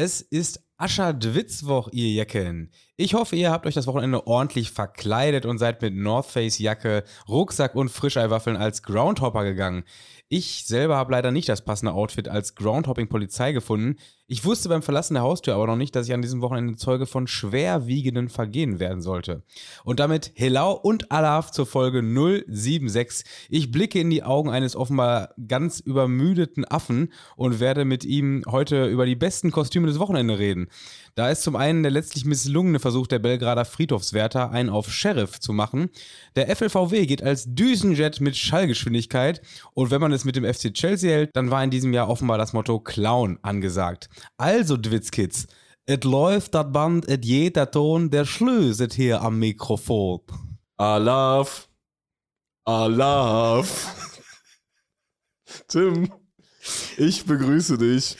Es ist Ascherdwitzwoch, ihr Jecken. Ich hoffe, ihr habt euch das Wochenende ordentlich verkleidet und seid mit North Face Jacke, Rucksack und Frischeiwaffeln als Groundhopper gegangen. Ich selber habe leider nicht das passende Outfit als Groundhopping-Polizei gefunden. Ich wusste beim Verlassen der Haustür aber noch nicht, dass ich an diesem Wochenende Zeuge von schwerwiegenden Vergehen werden sollte. Und damit Hello und Alaf zur Folge 076. Ich blicke in die Augen eines offenbar ganz übermüdeten Affen und werde mit ihm heute über die besten Kostüme des Wochenendes reden. Da ist zum einen der letztlich misslungene Versuch der Belgrader Friedhofswärter, einen auf Sheriff zu machen. Der FLVW geht als Düsenjet mit Schallgeschwindigkeit und wenn man es mit dem FC Chelsea hält, dann war in diesem Jahr offenbar das Motto Clown angesagt. Also Dwitzkids, et läuft das Band, et jeder Ton, der schlöset hier am Mikrofon. Alaf. Alaf. Tim, ich begrüße dich.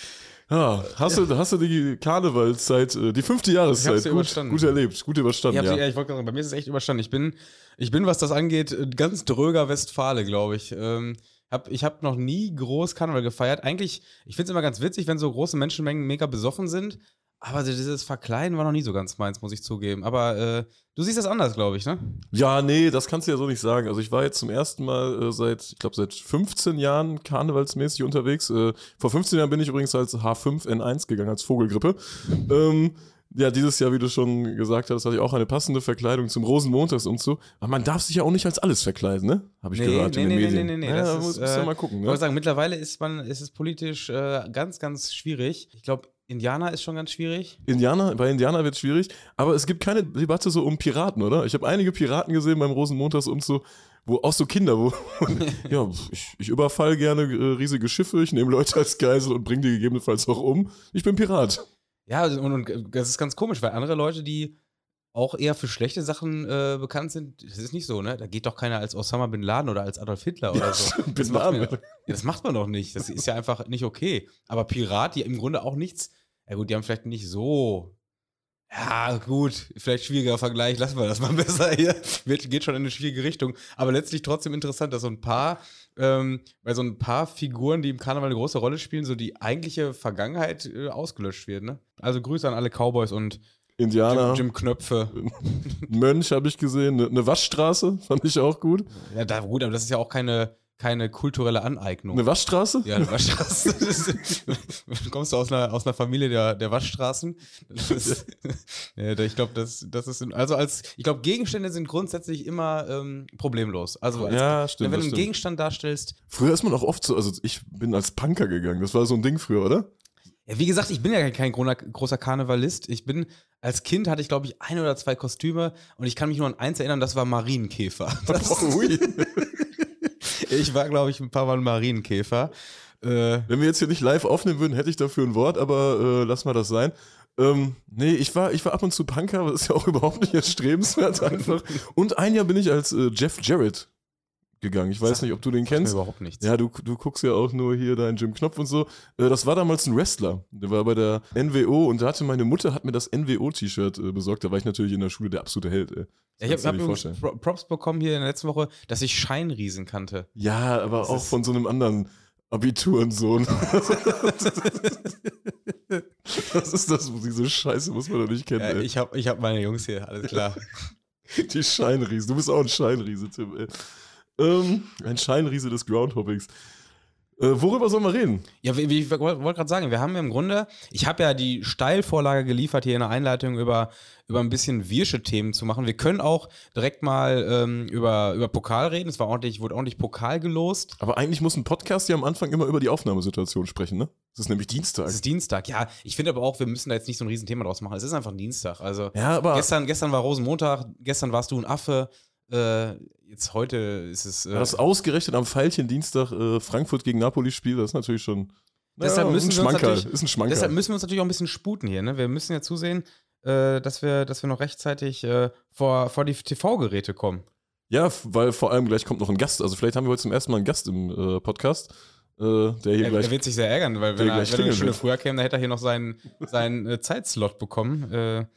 Ja, hast, Du, hast du die Karnevalszeit, äh, die fünfte Jahreszeit gut, überstanden. gut erlebt, gut überstanden? Ich, ja. ich wollte sagen, bei mir ist es echt überstanden. Ich bin, ich bin, was das angeht, ganz dröger Westfale, glaube ich. Ähm, hab, ich habe noch nie groß Karneval gefeiert. Eigentlich, ich finde es immer ganz witzig, wenn so große Menschenmengen mega besoffen sind. Aber dieses Verkleiden war noch nie so ganz meins, muss ich zugeben. Aber äh, du siehst das anders, glaube ich, ne? Ja, nee, das kannst du ja so nicht sagen. Also ich war jetzt zum ersten Mal äh, seit, ich glaube, seit 15 Jahren karnevalsmäßig unterwegs. Äh, vor 15 Jahren bin ich übrigens als H5N1 gegangen, als Vogelgrippe. ähm, ja, dieses Jahr, wie du schon gesagt hast, hatte ich auch eine passende Verkleidung zum Rosenmontagsumzug. Aber man darf sich ja auch nicht als alles verkleiden, ne? Habe ich nee, gehört nee, in den nee, Medien. Nee, nee, nee, ja, das ist, äh, mal gucken. Ne? Ich wollte sagen, mittlerweile ist, man, ist es politisch äh, ganz, ganz schwierig. Ich glaube, Indianer ist schon ganz schwierig. Indianer, bei Indianer wird es schwierig, aber es gibt keine Debatte so um Piraten, oder? Ich habe einige Piraten gesehen beim Rosenmontagsumzug, wo auch so Kinder, wo ja, ich, ich überfall gerne äh, riesige Schiffe, ich nehme Leute als Geisel und bringe die gegebenenfalls auch um. Ich bin Pirat. Ja, und, und das ist ganz komisch, weil andere Leute, die auch eher für schlechte Sachen äh, bekannt sind, das ist nicht so, ne? Da geht doch keiner als Osama Bin Laden oder als Adolf Hitler oder so. Das, macht, man, ja, das macht man doch nicht. Das ist ja einfach nicht okay. Aber Pirat, die im Grunde auch nichts ja gut, die haben vielleicht nicht so. Ja, gut, vielleicht schwieriger Vergleich, lassen wir das mal besser hier. Wird, geht schon in eine schwierige Richtung. Aber letztlich trotzdem interessant, dass so ein paar, ähm, bei so ein paar Figuren, die im Karneval eine große Rolle spielen, so die eigentliche Vergangenheit äh, ausgelöscht wird. Ne? Also Grüße an alle Cowboys und Indianer. Jim, Jim Knöpfe. Mönch habe ich gesehen. Eine Waschstraße fand ich auch gut. Ja, da, gut, aber das ist ja auch keine keine kulturelle Aneignung. Eine Waschstraße? Ja, eine Waschstraße. kommst du aus einer, aus einer Familie der, der Waschstraßen? Ist, ja, ich glaube, das, das ist, also als, ich glaube, Gegenstände sind grundsätzlich immer ähm, problemlos. Also, als, ja, stimmt, wenn du einen Gegenstand darstellst. Früher ist man auch oft so, also ich bin als Punker gegangen. Das war so ein Ding früher, oder? Ja, wie gesagt, ich bin ja kein großer Karnevalist. Ich bin, als Kind hatte ich, glaube ich, ein oder zwei Kostüme und ich kann mich nur an eins erinnern, das war Marienkäfer. Das, oh, ui. Ich war, glaube ich, ein paar Mal Marienkäfer. Äh, Wenn wir jetzt hier nicht live aufnehmen würden, hätte ich dafür ein Wort, aber äh, lass mal das sein. Ähm, nee, ich war, ich war ab und zu Punker, aber das ist ja auch überhaupt nicht erstrebenswert einfach. Und ein Jahr bin ich als äh, Jeff Jarrett gegangen. Ich weiß nicht, ob du den kennst. Überhaupt nichts. Ja, du, du guckst ja auch nur hier deinen Jim Knopf und so. Äh, das war damals ein Wrestler. Der war bei der NWO und da hatte meine Mutter hat mir das NWO-T-Shirt äh, besorgt. Da war ich natürlich in der Schule der absolute Held. Ey. Ich habe hab Props bekommen hier in der letzten Woche, dass ich Scheinriesen kannte. Ja, aber das auch von so einem anderen Abiturensohn. Was ist das? Diese Scheiße muss man doch nicht kennen. Ja, ich habe ich hab meine Jungs hier, alles klar. Die Scheinriesen. Du bist auch ein Scheinriese, Tim. Ey. Ähm, ein Scheinriese des Groundhoppings. Äh, worüber sollen wir reden? Ja, wie, wie ich wollte gerade sagen, wir haben im Grunde, ich habe ja die Steilvorlage geliefert hier in der Einleitung über, über ein bisschen wirsche Themen zu machen. Wir können auch direkt mal ähm, über, über Pokal reden. Es war ordentlich, wurde ordentlich Pokal gelost. Aber eigentlich muss ein Podcast ja am Anfang immer über die Aufnahmesituation sprechen, ne? Es ist nämlich Dienstag. Es ist Dienstag, ja. Ich finde aber auch, wir müssen da jetzt nicht so ein Riesenthema draus machen. Es ist einfach Dienstag. Also ja, aber gestern, gestern war Rosenmontag, gestern warst du ein Affe. Äh, jetzt heute ist es. Äh, das ausgerechnet am Pfeilchen Dienstag äh, Frankfurt gegen Napoli Spiel, das ist natürlich schon. Deshalb, müssen wir uns ist ein Schmankerl. deshalb müssen wir uns natürlich auch ein bisschen sputen hier. Ne? Wir müssen ja zusehen, äh, dass, wir, dass wir noch rechtzeitig äh, vor, vor die TV-Geräte kommen. Ja, weil vor allem gleich kommt noch ein Gast. Also vielleicht haben wir heute zum ersten Mal einen Gast im äh, Podcast. Äh, der hier er, gleich, er wird sich sehr ärgern, weil wenn er, wenn er eine Stunde früher käme, dann hätte er hier noch seinen, seinen Zeitslot bekommen.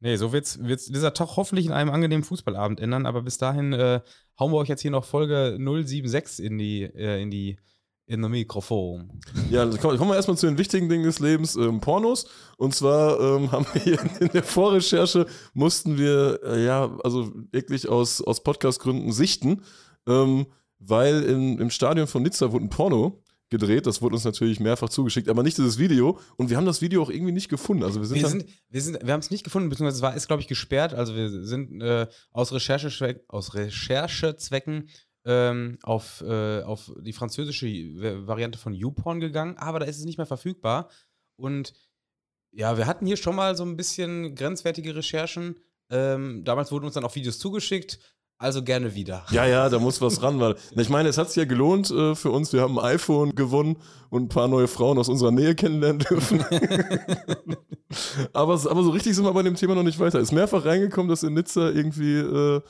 Nee, so wird's, wird's dieser Tag hoffentlich in einem angenehmen Fußballabend ändern, aber bis dahin äh, hauen wir euch jetzt hier noch Folge 076 in die, äh, in die, in the Mikrofon. Ja, kommen wir erstmal zu den wichtigen Dingen des Lebens, ähm, Pornos. Und zwar ähm, haben wir hier in der Vorrecherche mussten wir, äh, ja, also wirklich aus, aus Podcast-Gründen sichten, ähm, weil im, im Stadion von Nizza wurde ein Porno gedreht. Das wurde uns natürlich mehrfach zugeschickt, aber nicht dieses Video. Und wir haben das Video auch irgendwie nicht gefunden. Also wir sind, Wir, sind, wir, sind, wir haben es nicht gefunden, beziehungsweise es war, ist, glaube ich, gesperrt. Also wir sind äh, aus, Recherche, aus Recherchezwecken ähm, auf, äh, auf die französische Va- Variante von YouPorn gegangen, aber da ist es nicht mehr verfügbar. Und ja, wir hatten hier schon mal so ein bisschen grenzwertige Recherchen. Ähm, damals wurden uns dann auch Videos zugeschickt, also gerne wieder. Ja, ja, da muss was ran, weil ich meine, es hat sich ja gelohnt äh, für uns. Wir haben ein iPhone gewonnen und ein paar neue Frauen aus unserer Nähe kennenlernen dürfen. aber, aber so richtig sind wir bei dem Thema noch nicht weiter. Ist mehrfach reingekommen, dass in Nizza irgendwie äh,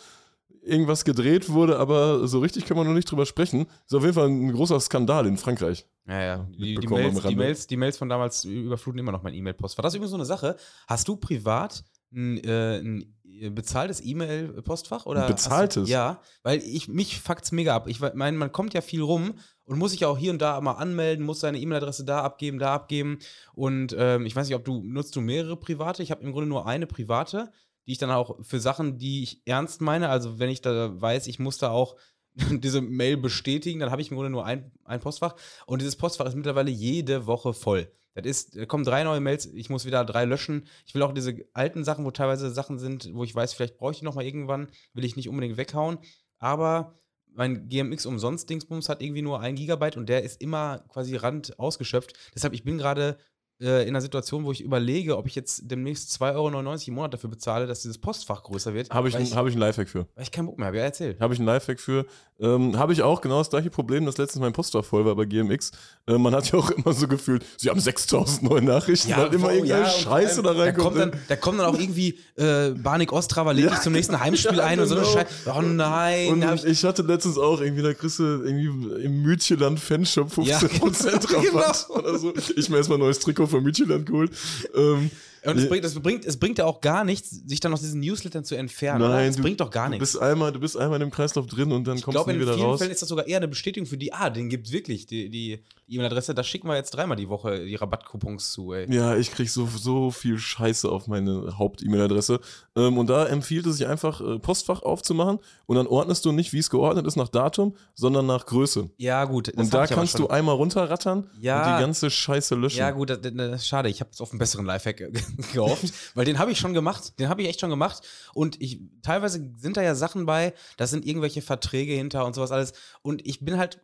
irgendwas gedreht wurde, aber so richtig kann man noch nicht drüber sprechen. Ist auf jeden Fall ein großer Skandal in Frankreich. Ja, ja. Die, die, Mails, die. Mails, die Mails von damals überfluten immer noch mein E-Mail-Post. War das übrigens so eine Sache? Hast du privat ein, äh, ein bezahltes E-Mail-Postfach? oder bezahltes? Du, ja, weil ich, mich fuckt's mega ab. Ich meine, man kommt ja viel rum und muss sich auch hier und da mal anmelden, muss seine E-Mail-Adresse da abgeben, da abgeben. Und ähm, ich weiß nicht, ob du, nutzt du mehrere private? Ich habe im Grunde nur eine private, die ich dann auch für Sachen, die ich ernst meine, also wenn ich da weiß, ich muss da auch diese Mail bestätigen, dann habe ich im Grunde nur ein, ein Postfach. Und dieses Postfach ist mittlerweile jede Woche voll. Das ist, da kommen drei neue Mails, ich muss wieder drei löschen. Ich will auch diese alten Sachen, wo teilweise Sachen sind, wo ich weiß, vielleicht brauche ich die noch mal irgendwann, will ich nicht unbedingt weghauen. Aber mein GMX umsonst Dingsbums hat irgendwie nur ein Gigabyte und der ist immer quasi rand ausgeschöpft. Deshalb, ich bin gerade äh, in einer Situation, wo ich überlege, ob ich jetzt demnächst 2,99 Euro im Monat dafür bezahle, dass dieses Postfach größer wird. Habe ich, ein- hab ich einen Lifehack für. weil ich keinen Bock mehr habe. Ja, erzähl. Habe ich einen Lifehack für. Ähm, habe ich auch genau das gleiche Problem, dass letztens mein Postfach voll war bei GMX. Äh, man hat ja auch immer so gefühlt, sie haben 6000 neue Nachrichten, weil immer irgendeine und Scheiße da allem, Da kommt, reinkommt. dann, da kommt dann auch irgendwie äh, Barnik Ostrava lädt dich zum nächsten Heimspiel Ja, ein und so eine genau. Scheiße. Oh nein. Und ich, ich, hatte letztens auch irgendwie, da kriegst du irgendwie im Mütcheland Fanshop 15% genau. Rabatt oder so. Ich mir erstmal ein neues Trikot von Mütcheland geholt. Ähm, und es bringt, es, bringt, es bringt ja auch gar nichts, sich dann aus diesen Newslettern zu entfernen. nein, du, bringt doch gar du nichts. bist einmal, du bist einmal in dem Kreislauf drin und dann Ich kommst glaube, du in nie wieder vielen raus. Fällen ist das sogar eher eine Bestätigung für die, ah, den gibt es wirklich, die E-Mail-Adresse. Da schicken wir jetzt dreimal die Woche die Rabattcoupons zu, ey. Ja, ich krieg so, so viel Scheiße auf meine Haupt-E-Mail-Adresse. Ähm, und da empfiehlt es sich einfach, äh, Postfach aufzumachen und dann ordnest du nicht, wie es geordnet ist, nach Datum, sondern nach Größe. Ja, gut. und da kannst du einmal runterrattern Ja. und die ganze Scheiße löschen. Ja, gut, das, das das schade. Ich habe jetzt auf einen besseren Lifehack ge- gehofft, weil den habe ich schon gemacht. Den habe ich echt schon gemacht. Und ich, teilweise sind da ja Sachen bei, da sind irgendwelche Verträge hinter und sowas alles. Und ich bin halt.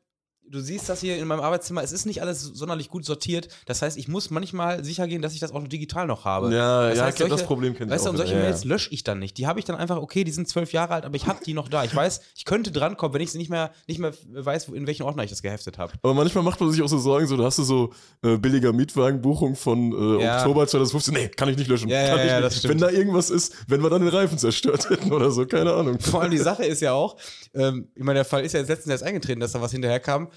Du siehst das hier in meinem Arbeitszimmer, es ist nicht alles sonderlich gut sortiert. Das heißt, ich muss manchmal sicher gehen, dass ich das auch noch digital noch habe. Ja, Das ja, heißt, ich kenn- das solche- Problem kenn ich Weißt du, und solche. Ja, Mails lösche ich dann nicht. Die habe ich dann einfach, okay, die sind zwölf Jahre alt, aber ich habe die noch da. Ich weiß, ich könnte drankommen, wenn ich sie nicht mehr, nicht mehr weiß, in welchen Ordner ich das geheftet habe. Aber manchmal macht man sich auch so Sorgen, so, da hast du so äh, billiger Mietwagenbuchung von äh, Ja. Oktober 2015. Nee, kann ich nicht löschen. Ja, ja, ich ja, nicht. das stimmt. Wenn da irgendwas ist, wenn wir dann den Reifen zerstört hätten oder so, keine Ahnung. Vor allem die Sache ist ja auch, ähm, ich meine, der Fall ist ja jetzt letztens erst eingetreten, dass da was hinterher kam,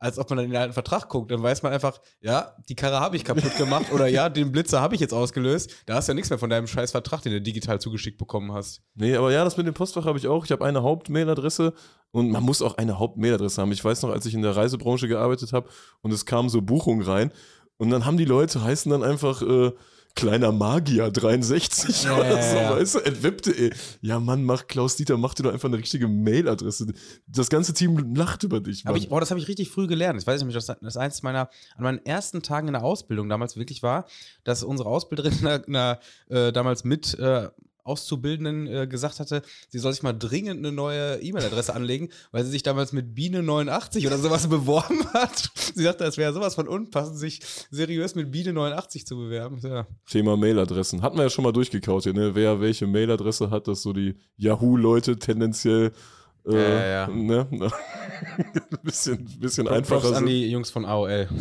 als ob man dann in den alten Vertrag guckt, dann weiß man einfach, ja, die Karre habe ich kaputt gemacht oder ja, den Blitzer habe ich jetzt ausgelöst. Da hast du ja nichts mehr von deinem scheiß Vertrag, den du digital zugeschickt bekommen hast. Nee, aber ja, das mit dem Postfach habe ich auch. Ich habe eine Hauptmailadresse und man muss auch eine Hauptmailadresse haben. Ich weiß noch, als ich in der Reisebranche gearbeitet habe und es kamen so Buchungen rein und dann haben die Leute, heißen dann einfach äh, kleiner Magier 63 Ja, oder so, ja. weißt du, entweb.de. Ja, Mann, mach Klaus Dieter, mach dir doch einfach eine richtige Mailadresse. Das ganze Team lacht über dich, Mann. Hab ich, boah, das habe ich richtig früh gelernt. Ich weiß nicht, dass das eins meiner, an meinen ersten Tagen in der Ausbildung damals wirklich war, dass unsere Ausbilderin einer, einer, äh, damals mit äh, Auszubildenden äh, gesagt hatte, sie soll sich mal dringend eine neue E-Mail-Adresse anlegen, weil sie sich damals mit Biene89 oder sowas beworben hat. Sie dachte, es wäre sowas von unpassend, sich seriös mit Biene89 zu bewerben. Ja. Thema Mailadressen. Hatten wir ja schon mal durchgekaut hier, ne? Wer welche Mailadresse hat, dass so die Yahoo-Leute tendenziell äh, Ja, ja, ja. Ne? Ein bisschen, bisschen Props einfacher an sind. die Jungs von AOL.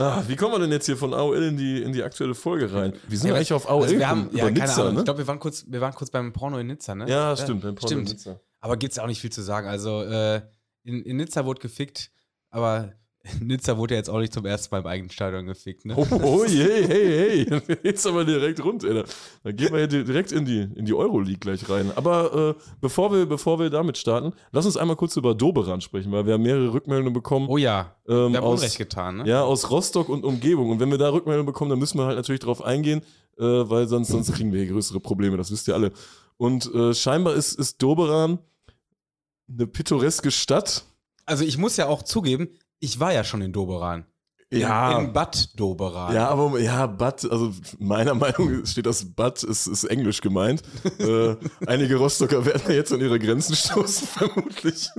Ah, wie kommen wir denn jetzt hier von AOL in die, in die aktuelle Folge rein? Wie sind wir Ja, eigentlich auf AOL Also wir haben, ja, Über keine Nizza, Ahnung. ne? Ich glaube, wir, waren kurz- wir waren kurz beim Porno in Nizza, ne? ja, stimmt. beim Porno stimmt. Nizza. Aber gibt es auch nicht viel zu sagen. Also, äh, in, in Nizza wurde gefickt, aber Nizza wurde ja jetzt auch nicht zum ersten Mal im eigenen Stadion gefickt, ne? Oh, oh hey, hey, hey. Jetzt aber direkt rund, ey. Da gehen wir ja direkt in die, in die Euroleague gleich rein. Aber äh, bevor, wir, bevor wir damit starten, lass uns einmal kurz über Doberan sprechen, weil wir haben mehrere Rückmeldungen bekommen. Oh ja, ähm, wir haben aus, Unrecht getan, ne? Ja, aus Rostock und Umgebung. Und wenn wir da Rückmeldungen bekommen, dann müssen wir halt natürlich drauf eingehen, äh, weil sonst, sonst kriegen wir hier größere Probleme, das wisst ihr alle. Und äh, scheinbar ist, ist Doberan eine pittoreske Stadt. Also ich muss ja auch zugeben, ich war ja schon in Doberan. Ja. In, in Bad Doberan. Ja, aber ja, Bad, also meiner Meinung nach steht das Bad, ist, ist englisch gemeint. äh, einige Rostocker werden ja jetzt an ihre Grenzen stoßen, vermutlich.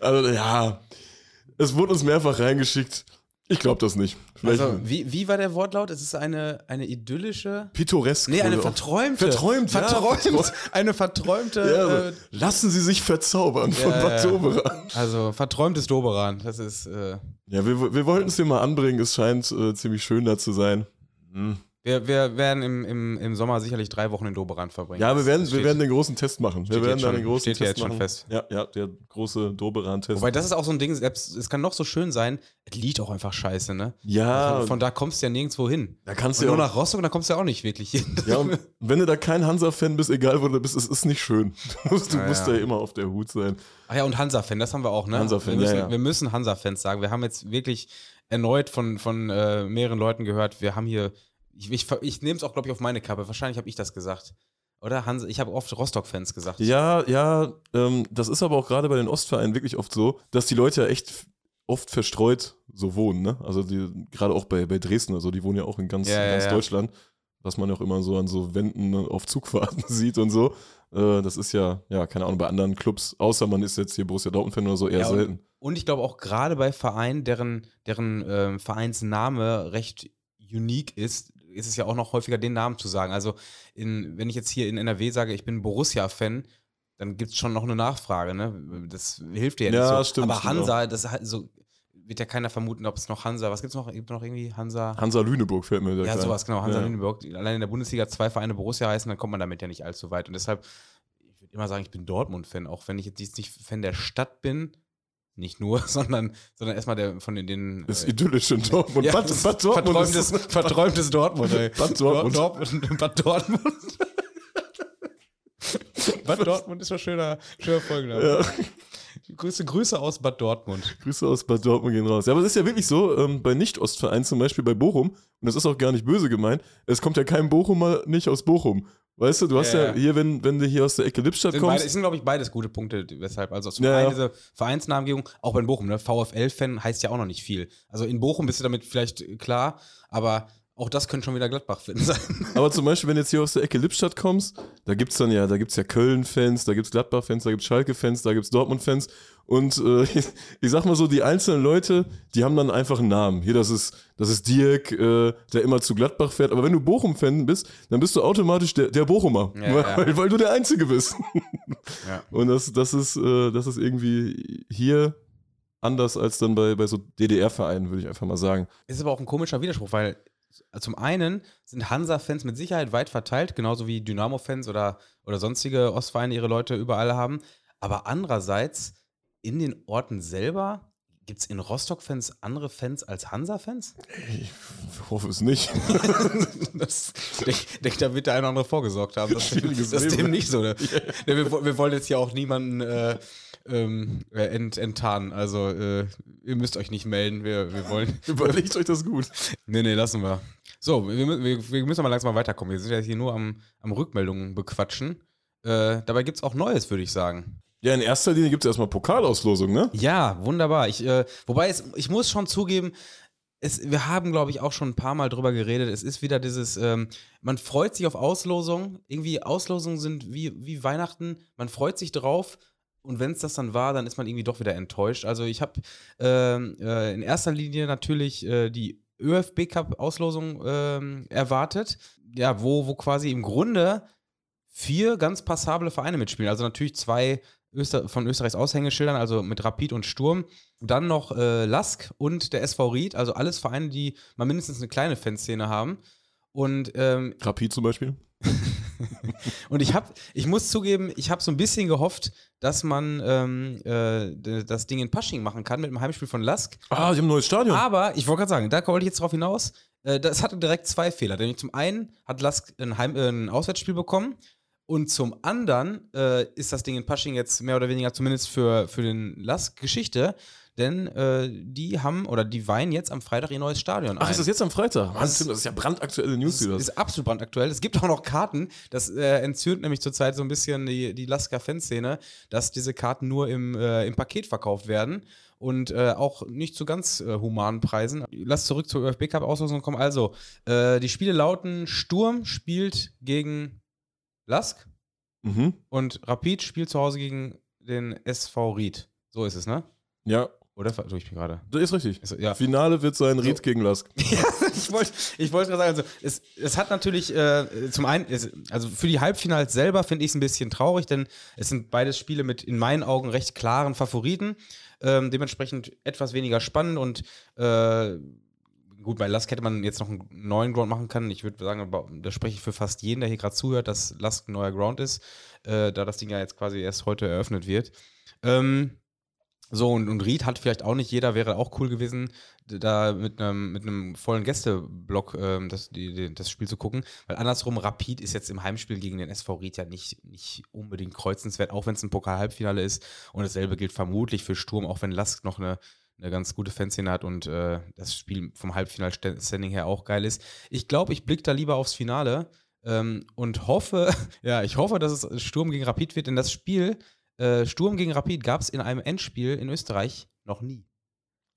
also ja, es wurde uns mehrfach reingeschickt. Ich glaube das nicht. Vielleicht Also, wie, wie war der Wortlaut? Es ist eine, eine idyllische. pittoresk. Nee, eine verträumte. Verträumt, ja, verträumt. verträumt. Eine verträumte. Ja, äh, also, lassen Sie sich verzaubern von Ja, Bad ja. Doberan. also verträumtes Doberan. Das ist. Äh, Ja, wir, wir wollten es hier mal anbringen. Es scheint äh, ziemlich schön da zu sein. Hm. Wir, wir werden im, im, im Sommer sicherlich drei Wochen in Doberan verbringen. Ja, wir werden, wir werden den großen Test machen. Wir werden jetzt da schon- den großen steht ja Test jetzt schon machen. fest. Ja, ja, der große Doberan-Test. Wobei, das ist auch so ein Ding, selbst, es kann noch so schön sein, es liegt auch einfach scheiße, ne? ja, Von, von da kommst du ja nirgendwo hin. da kannst Und du nur ja auch, nach Rostock, da kommst du ja auch nicht wirklich hin. ja, und wenn du da kein Hansa-Fan bist, egal wo du bist, es ist nicht schön. Du musst, du Ja, musst ja. da immer auf der Hut sein. Ach ja, und Hansa-Fan, das haben wir auch, ne? Hansa-Fan, wir müssen, ja, ja. Wir müssen Hansa-Fans sagen. Wir haben jetzt wirklich erneut von, von äh, mehreren Leuten gehört, wir haben hier, ich, ich, ich nehme es auch, glaube ich, auf meine Kappe. Wahrscheinlich habe ich das gesagt. Oder? Hansa, ich habe oft Rostock-Fans gesagt. Ja, ja, ähm, das ist aber auch gerade bei den Ostvereinen wirklich oft so, dass die Leute ja echt oft verstreut so wohnen, ne? Also die, gerade auch bei, bei Dresden, also die wohnen ja auch in ganz, Ja, ganz ja. Deutschland, was man ja auch immer so an so Wänden ne, auf Zugfahrten sieht und so. Äh, das ist ja, ja, keine Ahnung, bei anderen Clubs, außer man ist jetzt hier Borussia Dortmund-Fan oder so, eher und- selten. Und ich glaube auch gerade bei Vereinen, deren, deren ähm, Vereinsname recht unique ist, ist es ja auch noch häufiger, den Namen zu sagen. Also, in, wenn ich jetzt hier in NRW sage, ich bin Borussia-Fan, dann gibt es schon noch eine Nachfrage, ne? Das hilft dir ja, Ja, nicht so. stimmt, Aber stimmt Hansa, das ist halt so, wird ja keiner vermuten, ob es noch Hansa, was gibt's noch? Gibt noch irgendwie Hansa? Hansa Lüneburg fällt mir Ja, ein. sowas, genau. Hansa Ja. Lüneburg. Allein in der Bundesliga zwei Vereine Borussia heißen, dann kommt man damit ja nicht allzu weit. Und deshalb, ich würde immer sagen, ich bin Dortmund-Fan, auch wenn ich jetzt nicht Fan der Stadt bin. Nicht nur, sondern, sondern erstmal der von den. den Ist äh, idyllisch in Dortmund. ja, Bad, das Bad Dortmund verträumtes, ist, verträumtes Dortmund, ey. Bad Dortmund. Dort- Dortmund, Bad Dortmund. Bad Dortmund ist doch schöner, schöner Folgenname. Ja. Grüße, Grüße aus Bad Dortmund. Grüße aus Bad Dortmund gehen raus. Ja, aber es ist ja wirklich so, ähm, bei Nicht-Ostvereinen, zum Beispiel bei Bochum, und das ist auch gar nicht böse gemeint, es kommt ja kein Bochumer nicht aus Bochum. Weißt du, du hast Ja, ja, hier, wenn, wenn du hier aus der Ecke Lippstadt Sind kommst, beide, es sind, glaube ich, beides gute Punkte, weshalb. Also zum Ja, einen diese Vereinsnamengebung, auch bei Bochum, ne? VfL-Fan heißt ja auch noch nicht viel. Also in Bochum bist du damit vielleicht klar, aber auch das können schon wieder Gladbach-Fan sein. aber zum Beispiel, wenn du jetzt hier aus der Ecke Lippstadt kommst, da gibt's dann ja, da gibt's ja Köln-Fans, da gibt's Gladbach-Fans, da gibt's Schalke-Fans, da gibt's Dortmund-Fans und äh, ich, ich sag mal so, die einzelnen Leute, die haben dann einfach einen Namen. Hier, das ist, das ist Dirk, äh, der immer zu Gladbach fährt, aber wenn du Bochum-Fan bist, dann bist du automatisch der, der Bochumer, Ja, weil, ja. Weil du der Einzige bist. Ja. Und das, das, ist, äh, das ist irgendwie hier anders als dann bei, bei so DDR-Vereinen, würde ich einfach mal sagen. Ist aber auch ein komischer Widerspruch, weil zum einen sind Hansa-Fans mit Sicherheit weit verteilt, genauso wie Dynamo-Fans oder, oder sonstige Ostvereine ihre Leute überall haben. Aber andererseits, in den Orten selber, gibt es in Rostock-Fans andere Fans als Hansa-Fans? Ich hoffe es nicht. das, ich denke, da wird der eine oder andere vorgesorgt haben. Das, ist dem nicht so. Ne? Ne, wir, wir wollen jetzt ja auch niemanden äh, ähm, äh, ent, enttarnen. Also, äh, ihr müsst euch nicht melden. Wir, wir wollen. Überlegt euch das gut. Nee, nee, lassen wir. So, wir, wir, wir müssen mal langsam mal weiterkommen. Wir sind ja hier nur am, am Rückmeldungen bequatschen. Äh, dabei gibt es auch Neues, würde ich sagen. Ja, in erster Linie gibt es erstmal Pokalauslosung, ne? Ja, wunderbar. Ich, äh, wobei, es, ich muss schon zugeben, es, wir haben, glaube ich, auch schon ein paar Mal drüber geredet. Es ist wieder dieses, ähm, man freut sich auf Auslosungen. Irgendwie Auslosungen sind wie, wie Weihnachten. Man freut sich drauf. Und wenn es das dann war, dann ist man irgendwie doch wieder enttäuscht. Also ich habe ähm, äh, in erster Linie natürlich äh, die ÖFB Cup Auslosung ähm, erwartet. Ja, wo, wo quasi im Grunde vier ganz passable Vereine mitspielen. Also natürlich zwei Öster von Österreichs Aushängeschildern, also mit Rapid und Sturm. Dann noch äh, Lask und der SV Ried, also alles Vereine, die mal mindestens eine kleine Fanszene haben. Und ähm, Rapid zum Beispiel. und ich habe, ich muss zugeben, ich habe so ein bisschen gehofft, dass man ähm, äh, das Ding in Pasching machen kann mit dem Heimspiel von Lask. Ah, sie haben ein neues Stadion. Aber ich wollte gerade sagen, da wollte ich jetzt drauf hinaus. Äh, das hatte direkt zwei Fehler. Denn zum einen hat Lask ein, Heim, äh, ein Auswärtsspiel bekommen. Und zum anderen äh, ist das Ding in Pasching jetzt mehr oder weniger zumindest für, für den Lask Geschichte denn äh, die haben oder die weihen jetzt am Freitag ihr neues Stadion Ach, ein. ist das jetzt am Freitag? Mann, Das- Tim, das ist ja brandaktuelle News. Das ist absolut brandaktuell. Es gibt auch noch Karten. Das äh, entzündet nämlich zurzeit so ein bisschen die, die Lasker-Fanszene, dass diese Karten nur im, äh, im Paket verkauft werden und äh, auch nicht zu ganz äh, humanen Preisen. Lass zurück zur ÖFB Cup Auslosung kommen. Also, äh, die Spiele lauten: Sturm spielt gegen Lask Mhm. und Rapid spielt zu Hause gegen den SV Ried. So ist es, ne? Ja, Oder vertue ich mich gerade? das ist richtig. Also, ja. Finale wird sein Ried gegen Lask. Ja, ich wollte ich wollt gerade sagen, also es, es hat natürlich äh, zum einen, es, also für die Halbfinals selber finde ich es ein bisschen traurig, denn es sind beides Spiele mit in meinen Augen recht klaren Favoriten. Ähm, dementsprechend etwas weniger spannend und äh, gut, bei Lask hätte man jetzt noch einen neuen Ground machen können. Ich würde sagen, da spreche ich für fast jeden, der hier gerade zuhört, dass Lask ein neuer Ground ist, äh, da das Ding ja jetzt quasi erst heute eröffnet wird. Ähm, so, und, und Ried hat vielleicht auch nicht jeder, wäre auch cool gewesen, da mit einem mit einem vollen Gästeblock ähm, das, die, das Spiel zu gucken. Weil andersrum, Rapid ist jetzt im Heimspiel gegen den SV Ried ja nicht, nicht unbedingt kreuzenswert, auch wenn es ein Pokal-Halbfinale ist. Und dasselbe gilt vermutlich für Sturm, auch wenn Lask noch eine, eine ganz gute Fanszene hat und äh, das Spiel vom Halbfinal-Standing her auch geil ist. Ich glaube, ich blicke da lieber aufs Finale ähm, und hoffe, ja, ich hoffe, dass es Sturm gegen Rapid wird, denn das Spiel äh, Sturm gegen Rapid gab es in einem Endspiel in Österreich noch nie.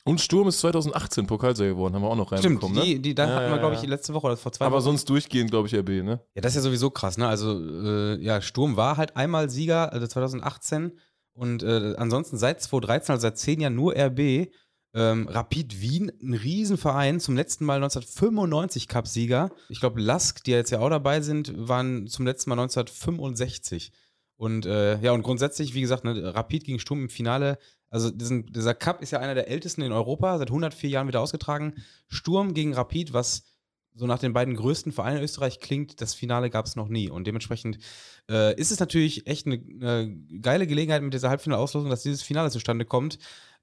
Und Sturm ist 2018 Pokalsieger geworden, haben wir auch noch Stimmt, reinbekommen, die, ne? die, da Ja, hatten wir, glaube ich, letzte Woche oder vor zwei Aber Wochen. sonst durchgehend, glaube ich, RB, ne? Ja, das ist ja sowieso krass, ne? Also, äh, ja, Sturm war halt einmal Sieger, also 2018. Und äh, ansonsten seit 2013, also seit zehn Jahren nur RB. Ähm, Rapid Wien, ein Riesenverein, zum letzten Mal 1995 Cup-Sieger. Ich glaube, Lask, die jetzt ja auch dabei sind, waren zum letzten Mal 1965. Und äh, ja, und grundsätzlich, wie gesagt, ne, Rapid gegen Sturm im Finale. Also diesen, dieser Cup ist ja einer der ältesten in Europa, seit 104 Jahren wieder ausgetragen. Sturm gegen Rapid, was so nach den beiden größten Vereinen in Österreich klingt, das Finale gab es noch nie. Und dementsprechend äh, ist es natürlich echt eine, eine geile Gelegenheit mit dieser Halbfinalauslosung, dass dieses Finale zustande kommt.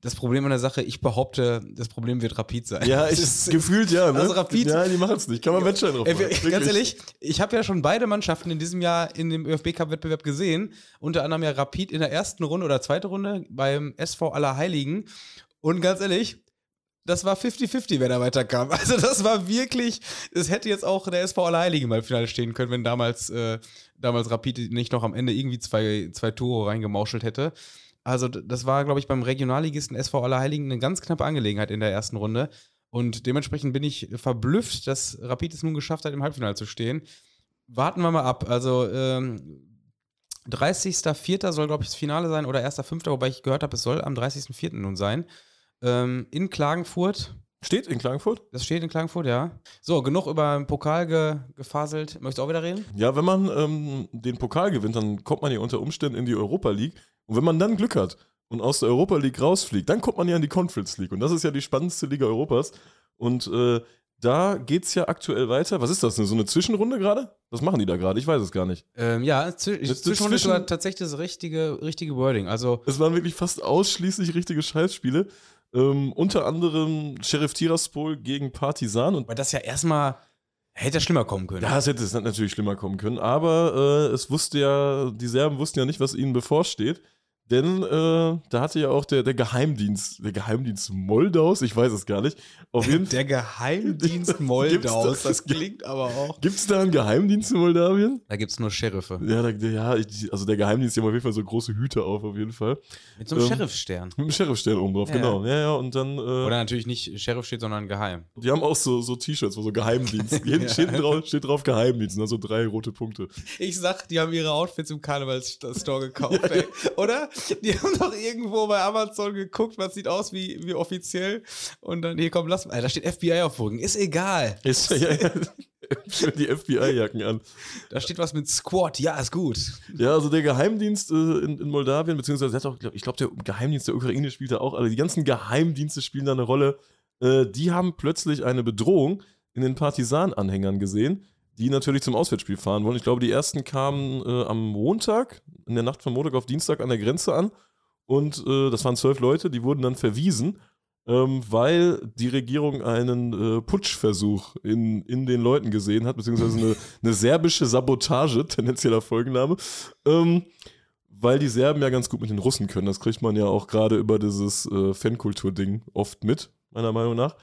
Das Problem an der Sache, ich behaupte, das Problem wird Rapid sein. Ja, ich, ist- gefühlt ja, ne? Also Rapid- Ja, die machen es nicht. Kann man Wettschein drauf machen. ganz ehrlich, ich habe ja schon beide Mannschaften in diesem Jahr in dem ÖFB-Cup-Wettbewerb gesehen. Unter anderem ja Rapid in der ersten Runde oder zweite Runde beim SV Allerheiligen. Und ganz ehrlich, das war 50-50, wer da weiterkam. Also das war wirklich, es hätte jetzt auch der SV Allerheiligen mal im Finale stehen können, wenn damals, äh, damals Rapid nicht noch am Ende irgendwie zwei, zwei Tore reingemauschelt hätte. Also das war, glaube ich, beim Regionalligisten SV Allerheiligen eine ganz knappe Angelegenheit in der ersten Runde. Und dementsprechend bin ich verblüfft, dass Rapid es nun geschafft hat, im Halbfinale zu stehen. Warten wir mal ab. Also ähm, 30.04. soll, glaube ich, das Finale sein oder 1.05., wobei ich gehört habe, es soll am 30.04. nun sein. Ähm, in Klagenfurt. Steht in Klagenfurt? Das steht in Klagenfurt, ja. So, genug über den Pokal ge gefaselt. Möchtest du auch wieder reden? Ja, wenn man ähm, den Pokal gewinnt, dann kommt man ja unter Umständen in die Europa League. Und wenn man dann Glück hat und aus der Europa League rausfliegt, dann kommt man ja in die Conference League. Und das ist ja die spannendste Liga Europas. Und äh, da geht es ja aktuell weiter. Was ist das denn? So eine Zwischenrunde gerade? Was machen die da gerade? Ich weiß es gar nicht. Ähm, ja, zw Das- Zwischenrunde ist tatsächlich das richtige, richtige Wording. Also, Es waren wirklich fast ausschließlich richtige Scheißspiele. Ähm, unter anderem Sheriff Tiraspol gegen Partisan. Und weil das ja erstmal hätte ja schlimmer kommen können. ja, es hätte es natürlich schlimmer kommen können. Aber äh, es wusste ja, die Serben wussten ja nicht, was ihnen bevorsteht. Denn äh, da hatte ja auch der, der Geheimdienst, der Geheimdienst Moldaus, ich weiß es gar nicht. Auf jeden Fall. Der Geheimdienst Moldaus, das? das klingt aber auch. Gibt es da einen Geheimdienst in Moldawien? Da gibt es nur Sheriffe. Ja, da, ja, ich, also der Geheimdienst, die haben auf jeden Fall so große Hüte auf, auf jeden Fall. Mit so einem Ähm, Sheriffstern. Mit dem Sheriffstern oben drauf, Ja. genau. Ja, ja, und dann. Äh, Oder natürlich nicht Sheriff steht, sondern Geheim. Die haben auch so, so T-Shirts, wo so Geheimdienst. Hinten Ja. steht, drauf, steht drauf Geheimdienst, also drei rote Punkte. Ich sag, die haben ihre Outfits im Karnevalsstore gekauft, ey. Oder? Die haben doch irgendwo bei Amazon geguckt, was sieht aus wie, wie offiziell. Und dann, hier komm, lass mal. Da steht FBI auf Rücken. Ist egal. Ist, ja, ja, schön die FBI-Jacken an. Da steht was mit Squad. Ja, ist gut. Ja, also der Geheimdienst äh, in, in Moldawien, beziehungsweise auch, glaub- ich glaube, der Geheimdienst der Ukraine spielt da auch alle. Die ganzen Geheimdienste spielen da eine Rolle. Äh, die haben plötzlich eine Bedrohung in den Partisan-Anhängern gesehen, die natürlich zum Auswärtsspiel fahren wollen. Ich glaube, die ersten kamen äh, am Montag, in der Nacht von Montag auf Dienstag an der Grenze an. Und äh, das waren zwölf Leute, die wurden dann verwiesen, ähm, weil die Regierung einen äh, Putschversuch in, in den Leuten gesehen hat, beziehungsweise eine, eine serbische Sabotage, tendenzieller Folgenname. Ähm, weil die Serben ja ganz gut mit den Russen können. Das kriegt man ja auch gerade über dieses äh, Fankultur-Ding oft mit, meiner Meinung nach.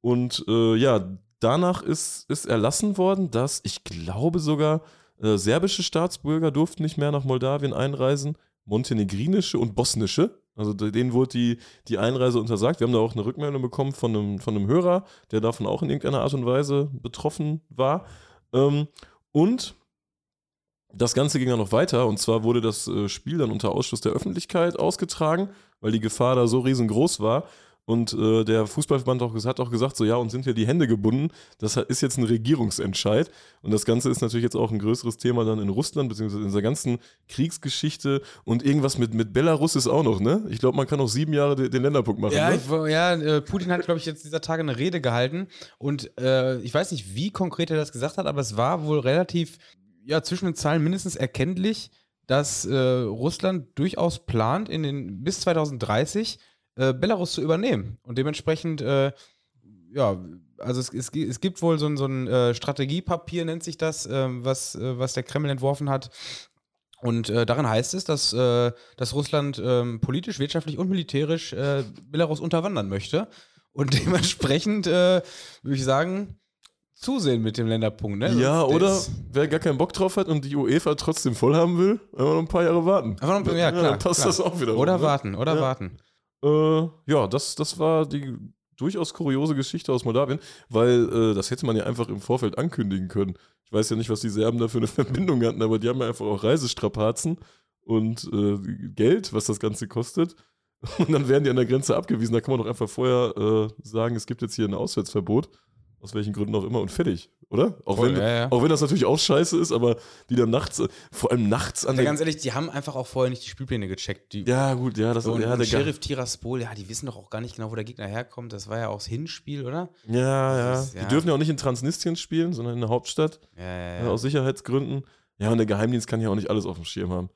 Und äh, ja, danach ist, ist erlassen worden, dass ich glaube sogar äh, serbische Staatsbürger durften nicht mehr nach Moldawien einreisen, montenegrinische und bosnische. Also denen wurde die, die Einreise untersagt. Wir haben da auch eine Rückmeldung bekommen von einem, von einem Hörer, der davon auch in irgendeiner Art und Weise betroffen war. Ähm, und das Ganze ging dann noch weiter und zwar wurde das äh, Spiel dann unter Ausschluss der Öffentlichkeit ausgetragen, weil die Gefahr da so riesengroß war. Und äh, der Fußballverband auch, hat auch gesagt, so ja, und sind hier die Hände gebunden. Das ist jetzt ein Regierungsentscheid. Und das Ganze ist natürlich jetzt auch ein größeres Thema dann in Russland, beziehungsweise in dieser ganzen Kriegsgeschichte. Und irgendwas mit, mit Belarus ist auch noch, ne? Ich glaube, man kann auch sieben Jahre den, den Länderpunkt machen. Ja, ne? ich, ja äh, Putin hat, glaube ich, jetzt dieser Tage eine Rede gehalten. Und äh, ich weiß nicht, wie konkret er das gesagt hat, aber es war wohl relativ, ja, zwischen den Zahlen mindestens erkenntlich, dass äh, Russland durchaus plant, in den bis 2030 äh, Belarus zu übernehmen. Und dementsprechend, äh, ja, also es, es, es, gibt wohl so ein, so ein äh, Strategiepapier, nennt sich das, ähm, was, äh, was der Kreml entworfen hat. Und äh, darin heißt es, dass, äh, dass Russland ähm, politisch, wirtschaftlich und militärisch Belarus unterwandern möchte. Und dementsprechend würde ich sagen, zusehen mit dem Länderpunkt, ne? Ja, das, oder wer gar keinen Bock drauf hat und die UEFA trotzdem voll haben will, einfach noch ein paar Jahre warten. Einfach noch, ja, klar. Ja, dann passt klar. das auch wieder. Oder rum, ne? warten, oder ja. warten. Äh, ja, das, das war die durchaus kuriose Geschichte aus Moldawien, weil äh, das hätte man ja einfach im Vorfeld ankündigen können. Ich weiß ja nicht, was die Serben da für eine Verbindung hatten, aber die haben ja einfach auch Reisestrapazen und äh, Geld, was das Ganze kostet. Und dann werden die an der Grenze abgewiesen. Da kann man doch einfach vorher äh, sagen, es gibt jetzt hier ein Auswärtsverbot. Aus welchen Gründen auch immer und fertig, oder? Auch, Voll, wenn, ja, ja. auch wenn das natürlich auch scheiße ist, aber die dann nachts, vor allem nachts an also Ganz ehrlich, die haben einfach auch vorher nicht die Spielpläne gecheckt. Die ja, gut, ja, das und, ja, und Sheriff Tiraspol, ja, die wissen doch auch gar nicht genau, wo der Gegner herkommt. Das war ja auch das Hinspiel, oder? Ja, ja. Ist, ja. Die dürfen ja auch nicht in Transnistrien spielen, sondern in der Hauptstadt. Ja, ja, ja. Aus Sicherheitsgründen. Ja, und der Geheimdienst kann ja auch nicht alles auf dem Schirm haben.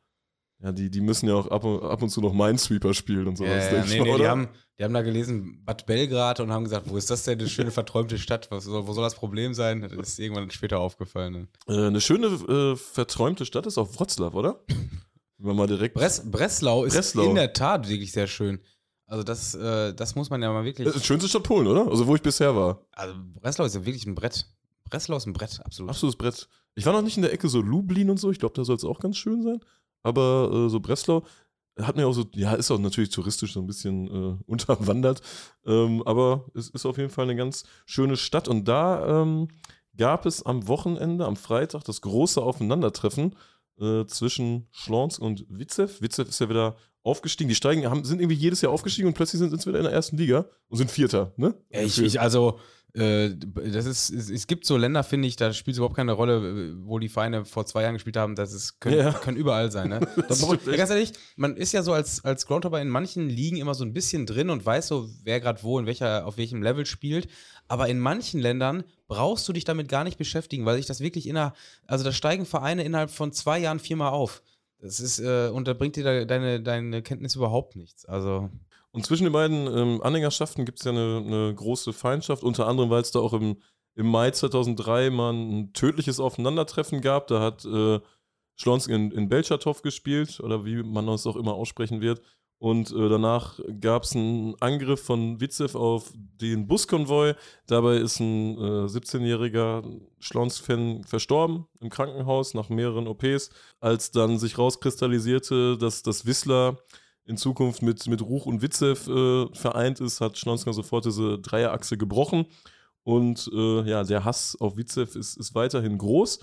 Ja, die, die müssen ja auch ab und, ab und zu noch Minesweeper spielen und sowas. Ja, ja, nee, nee, die, haben, die haben da gelesen, Bad Belgrad und haben gesagt, wo ist das denn, eine schöne verträumte Stadt? Was, wo soll das Problem sein? Das ist irgendwann später aufgefallen. Äh, eine schöne äh, verträumte Stadt ist auch Wroclaw, oder? Wenn man mal direkt. Bress, Breslau ist Breslau. in der Tat wirklich sehr schön. Also das, äh, das muss man ja mal wirklich. Das ist die schönste Stadt Polen, oder? Also wo ich bisher war. Also Breslau ist ja wirklich ein Brett. Breslau ist ein Brett, absolut. Absolutes Brett. Ich war noch nicht in der Ecke so Lublin und so. Ich glaube, da soll es auch ganz schön sein aber äh, so Breslau hat mir auch so, ja, ist auch natürlich touristisch so ein bisschen äh, unterwandert, ähm, aber es ist auf jeden Fall eine ganz schöne Stadt und da ähm, gab es am Wochenende, am Freitag, das große Aufeinandertreffen äh, zwischen Schlons und Witzew. Witzew ist ja wieder aufgestiegen. Die steigen, haben, sind irgendwie jedes Jahr aufgestiegen und plötzlich sind sie wieder in der ersten Liga und sind Vierter, ne? Ich, ich, also, das ist, es, gibt so Länder, finde ich, da spielt es überhaupt keine Rolle, wo die Vereine vor zwei Jahren gespielt haben. Das ist, können, ja. können überall sein. Ne? Ja, ganz ehrlich, man ist ja so als, als Groundhopper in manchen Ligen immer so ein bisschen drin und weiß so, wer gerade wo, in welcher, auf welchem Level spielt. Aber in manchen Ländern brauchst du dich damit gar nicht beschäftigen, weil sich das wirklich inner, also da steigen Vereine innerhalb von zwei Jahren viermal auf. Das ist, äh, und da bringt dir da deine, deine Kenntnis überhaupt nichts. Also. Und zwischen den beiden ähm, Anhängerschaften gibt es ja eine, eine, große Feindschaft, unter anderem, weil es da auch im, im Mai 2003 mal ein tödliches Aufeinandertreffen gab. Da hat äh, Schlonsk in, in Belchatow gespielt, oder wie man es auch immer aussprechen wird. Und äh, danach gab es einen Angriff von Witzew auf den Buskonvoi. Dabei ist ein äh, 17-jähriger Schlons-Fan verstorben im Krankenhaus nach mehreren OPs. Als dann sich rauskristallisierte, dass das Whistler in Zukunft mit, mit Ruch und Witzew äh, vereint ist, hat Schlonska sofort diese Dreierachse gebrochen. Und äh, ja, der Hass auf Witzew ist, ist weiterhin groß.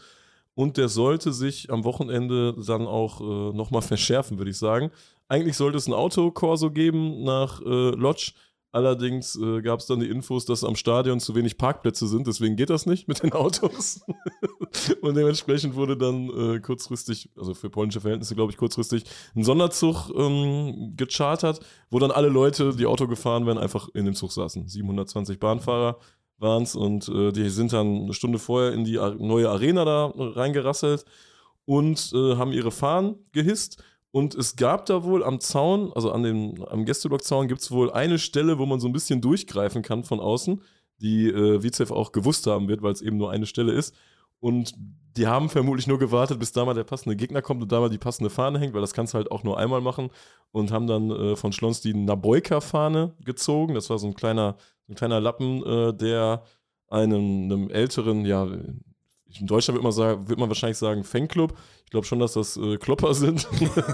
Und der sollte sich am Wochenende dann auch äh, nochmal verschärfen, würde ich sagen. Eigentlich sollte es ein Autokorso geben nach äh, Lodge. Allerdings äh, gab es dann die Infos, dass am Stadion zu wenig Parkplätze sind, deswegen geht das nicht mit den Autos. und dementsprechend wurde dann äh, kurzfristig, also für polnische Verhältnisse glaube ich kurzfristig, ein Sonderzug ähm, gechartert, wo dann alle Leute, die Auto gefahren werden, einfach in dem Zug saßen. 720 Bahnfahrer waren es und äh, die sind dann eine Stunde vorher in die neue Arena da reingerasselt und äh, haben ihre Fahnen gehisst. Und es gab da wohl am Zaun, also an dem, am Gästeblock-Zaun, gibt es wohl eine Stelle, wo man so ein bisschen durchgreifen kann von außen, die äh, Vizev auch gewusst haben wird, weil es eben nur eine Stelle ist. Und die haben vermutlich nur gewartet, bis da mal der passende Gegner kommt und da mal die passende Fahne hängt, weil das kannst du halt auch nur einmal machen. Und haben dann äh, von Schlons die Naboika-Fahne gezogen. Das war so ein kleiner, ein kleiner Lappen, äh, der einem, einem älteren, ja, in Deutschland wird man, sagen, wird man wahrscheinlich sagen Fanclub. Ich glaube schon, dass das äh, Klopper sind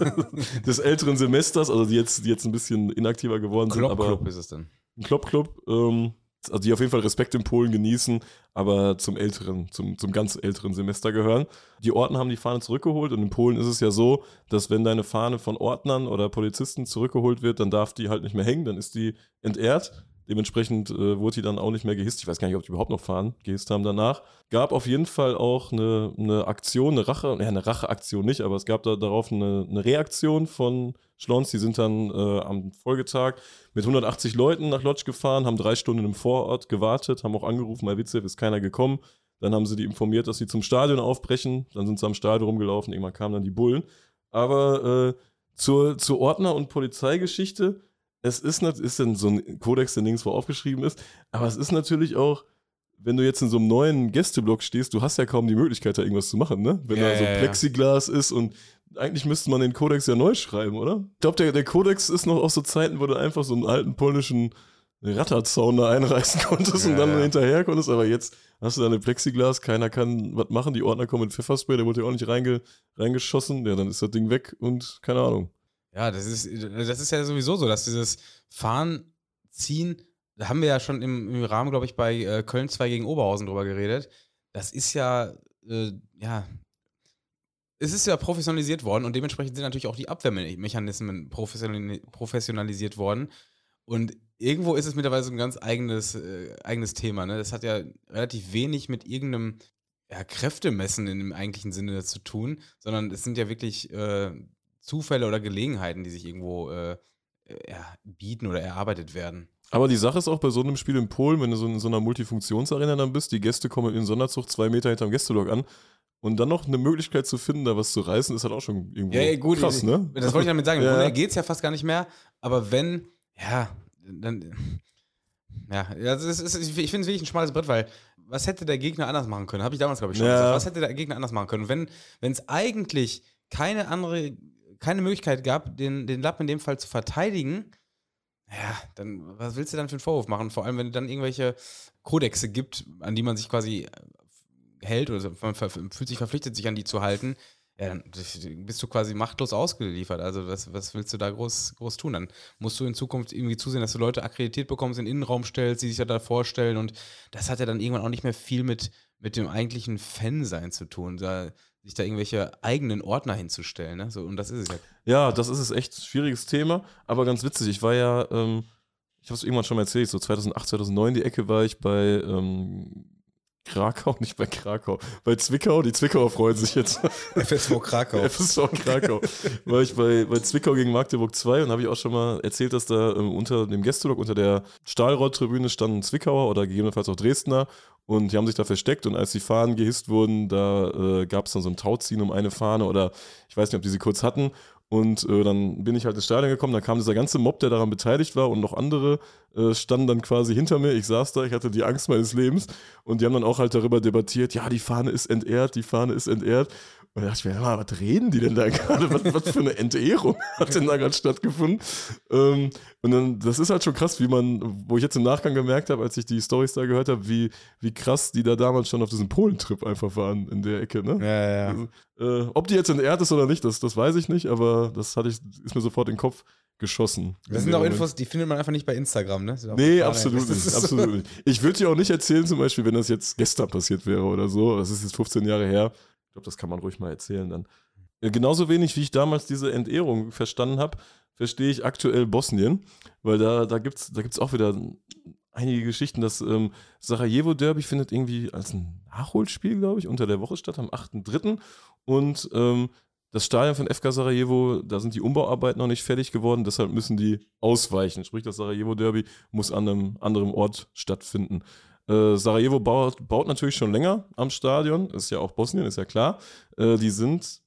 des älteren Semesters, also die jetzt, die jetzt ein bisschen inaktiver geworden sind. Aber Club ist es denn. Ein Klopp-Club. Ähm, also die auf jeden Fall Respekt in Polen genießen, aber zum älteren, zum, zum ganz älteren Semester gehören. Die Ordner haben die Fahne zurückgeholt und in Polen ist es ja so, dass wenn deine Fahne von Ordnern oder Polizisten zurückgeholt wird, dann darf die halt nicht mehr hängen, dann ist die entehrt. Dementsprechend äh, wurde die dann auch nicht mehr gehisst. Ich weiß gar nicht, ob die überhaupt noch fahren, gehisst haben danach. Gab auf jeden Fall auch eine, eine Aktion, eine Rache, ja, eine Racheaktion nicht, aber es gab da darauf eine, eine Reaktion von Schlons. Die sind dann äh, am Folgetag mit 180 Leuten nach Lodz gefahren, haben drei Stunden im Vorort gewartet, haben auch angerufen, bei Witzew ist keiner gekommen. Dann haben sie die informiert, dass sie zum Stadion aufbrechen. Dann sind sie am Stadion rumgelaufen, irgendwann kamen dann die Bullen. Aber äh, zur, zur Ordner- und Polizeigeschichte es ist, ist dann so ein Kodex, der nirgendwo aufgeschrieben ist, aber es ist natürlich auch, wenn du jetzt in so einem neuen Gästeblock stehst, du hast ja kaum die Möglichkeit, da irgendwas zu machen, ne? Wenn Ja, da so ja, ja. Plexiglas ist und eigentlich müsste man den Kodex ja neu schreiben, oder? Ich glaube, der, der Kodex ist noch aus so Zeiten, wo du einfach so einen alten polnischen Ratterzaun da einreißen konntest und Ja, dann ja. hinterher konntest, aber jetzt hast du da eine Plexiglas, keiner kann was machen, die Ordner kommen mit Pfefferspray, der wurde ja auch nicht reinge, reingeschossen, ja, dann ist das Ding weg und keine Ahnung. Ja, das ist, das ist ja sowieso so, dass dieses Fahren, Ziehen, da haben wir ja schon im, im Rahmen, glaube ich, bei äh, Köln 2 gegen Oberhausen drüber geredet. Das ist ja, äh, ja, es ist ja professionalisiert worden und dementsprechend sind natürlich auch die Abwehrmechanismen professionali- professionalisiert worden. Und irgendwo ist es mittlerweile so ein ganz eigenes, äh, eigenes Thema. Ne? Das hat ja relativ wenig mit irgendeinem ja, Kräftemessen in dem eigentlichen Sinne zu tun, sondern es sind ja wirklich äh, Zufälle oder Gelegenheiten, die sich irgendwo äh, bieten oder erarbeitet werden. Aber die Sache ist auch bei so einem Spiel in Polen, wenn du so in so einer Multifunktionsarena dann bist, die Gäste kommen in den Sonderzug zwei Meter hinterm Gästeblock an und dann noch eine Möglichkeit zu finden, da was zu reißen, ist halt auch schon irgendwo Ja, gut, krass, ne? Das wollte ich damit sagen. Im Ja. Geht es ja fast gar nicht mehr, aber wenn, ja, dann. Ja, ist, ich finde es wirklich ein schmales Brett, weil was hätte der Gegner anders machen können? Habe ich damals, glaube ich, schon Ja. gesagt. Was hätte der Gegner anders machen können? Wenn es eigentlich keine andere, keine Möglichkeit gab, den, den Lappen in dem Fall zu verteidigen, ja, dann was willst du dann für einen Vorwurf machen? Vor allem, wenn es dann irgendwelche Kodexe gibt, an die man sich quasi äh, hält oder man fühlt sich verpflichtet, sich an die zu halten. Ja, dann bist du quasi machtlos ausgeliefert. Also was, was willst du da groß, groß tun? Dann musst du in Zukunft irgendwie zusehen, dass du Leute akkreditiert bekommst, in den Innenraum stellst, die sich ja da vorstellen. Und das hat ja dann irgendwann auch nicht mehr viel mit, mit dem eigentlichen Fan-Sein zu tun, da, sich da irgendwelche eigenen Ordner hinzustellen. Ne? So, und das ist es ja. Ja, das ist es echt ein schwieriges Thema, aber ganz witzig. Ich war ja, ähm, ich habe es irgendwann schon mal erzählt, so 2008, 2009 die Ecke war ich bei ähm, Krakau, nicht bei Krakau, bei Zwickau. Die Zwickauer freuen sich jetzt. FSV Krakau. FSV Krakau. war ich bei, bei Zwickau gegen Magdeburg 2 und habe ich auch schon mal erzählt, dass da ähm, unter dem Gästeblock, unter der Stahlrohrtribüne standen Zwickauer oder gegebenenfalls auch Dresdner und die haben sich da versteckt und als die Fahnen gehisst wurden, da äh, gab es dann so ein Tauziehen um eine Fahne oder ich weiß nicht, ob die sie kurz hatten und äh, dann bin ich halt ins Stadion gekommen, da kam dieser ganze Mob, der daran beteiligt war und noch andere äh, standen dann quasi hinter mir. Ich saß da, ich hatte die Angst meines Lebens und die haben dann auch halt darüber debattiert, ja, die Fahne ist entehrt, die Fahne ist entehrt. Und da dachte ich mir, ja, was reden die denn da gerade? Was, was für eine Entehrung hat denn da gerade stattgefunden? Ähm, und dann, das ist halt schon krass, wie man, wo ich jetzt im Nachgang gemerkt habe, als ich die Storys da gehört habe, wie, wie krass die da damals schon auf diesem Polentrip einfach waren in der Ecke, ne? Ja, ja, ja. Also, äh, ob die jetzt entehrt ist oder nicht, das, das weiß ich nicht, aber das hatte ich, ist mir sofort in den Kopf geschossen. Das sind auch Infos, die findet man einfach nicht bei Instagram, ne? Nee, absolut nicht, absolut nicht. Ich würde dir auch nicht erzählen, zum Beispiel, wenn das jetzt gestern passiert wäre oder so. Das ist jetzt 15 Jahre her. Ich glaube, das kann man ruhig mal erzählen dann. Ja, Genauso wenig, wie ich damals diese Entehrung verstanden habe, verstehe ich aktuell Bosnien, weil da, da gibt es da gibt's auch wieder einige Geschichten. Das ähm, Sarajevo-Derby findet irgendwie als ein Nachholspiel, glaube ich, unter der Woche statt, am 8.3. Und ähm, das Stadion von FK Sarajevo, da sind die Umbauarbeiten noch nicht fertig geworden, deshalb müssen die ausweichen. Sprich, das Sarajevo-Derby muss an einem anderen Ort stattfinden. Äh, Sarajevo baut, baut natürlich schon länger am Stadion, ist ja auch Bosnien, ist ja klar. Äh, die sind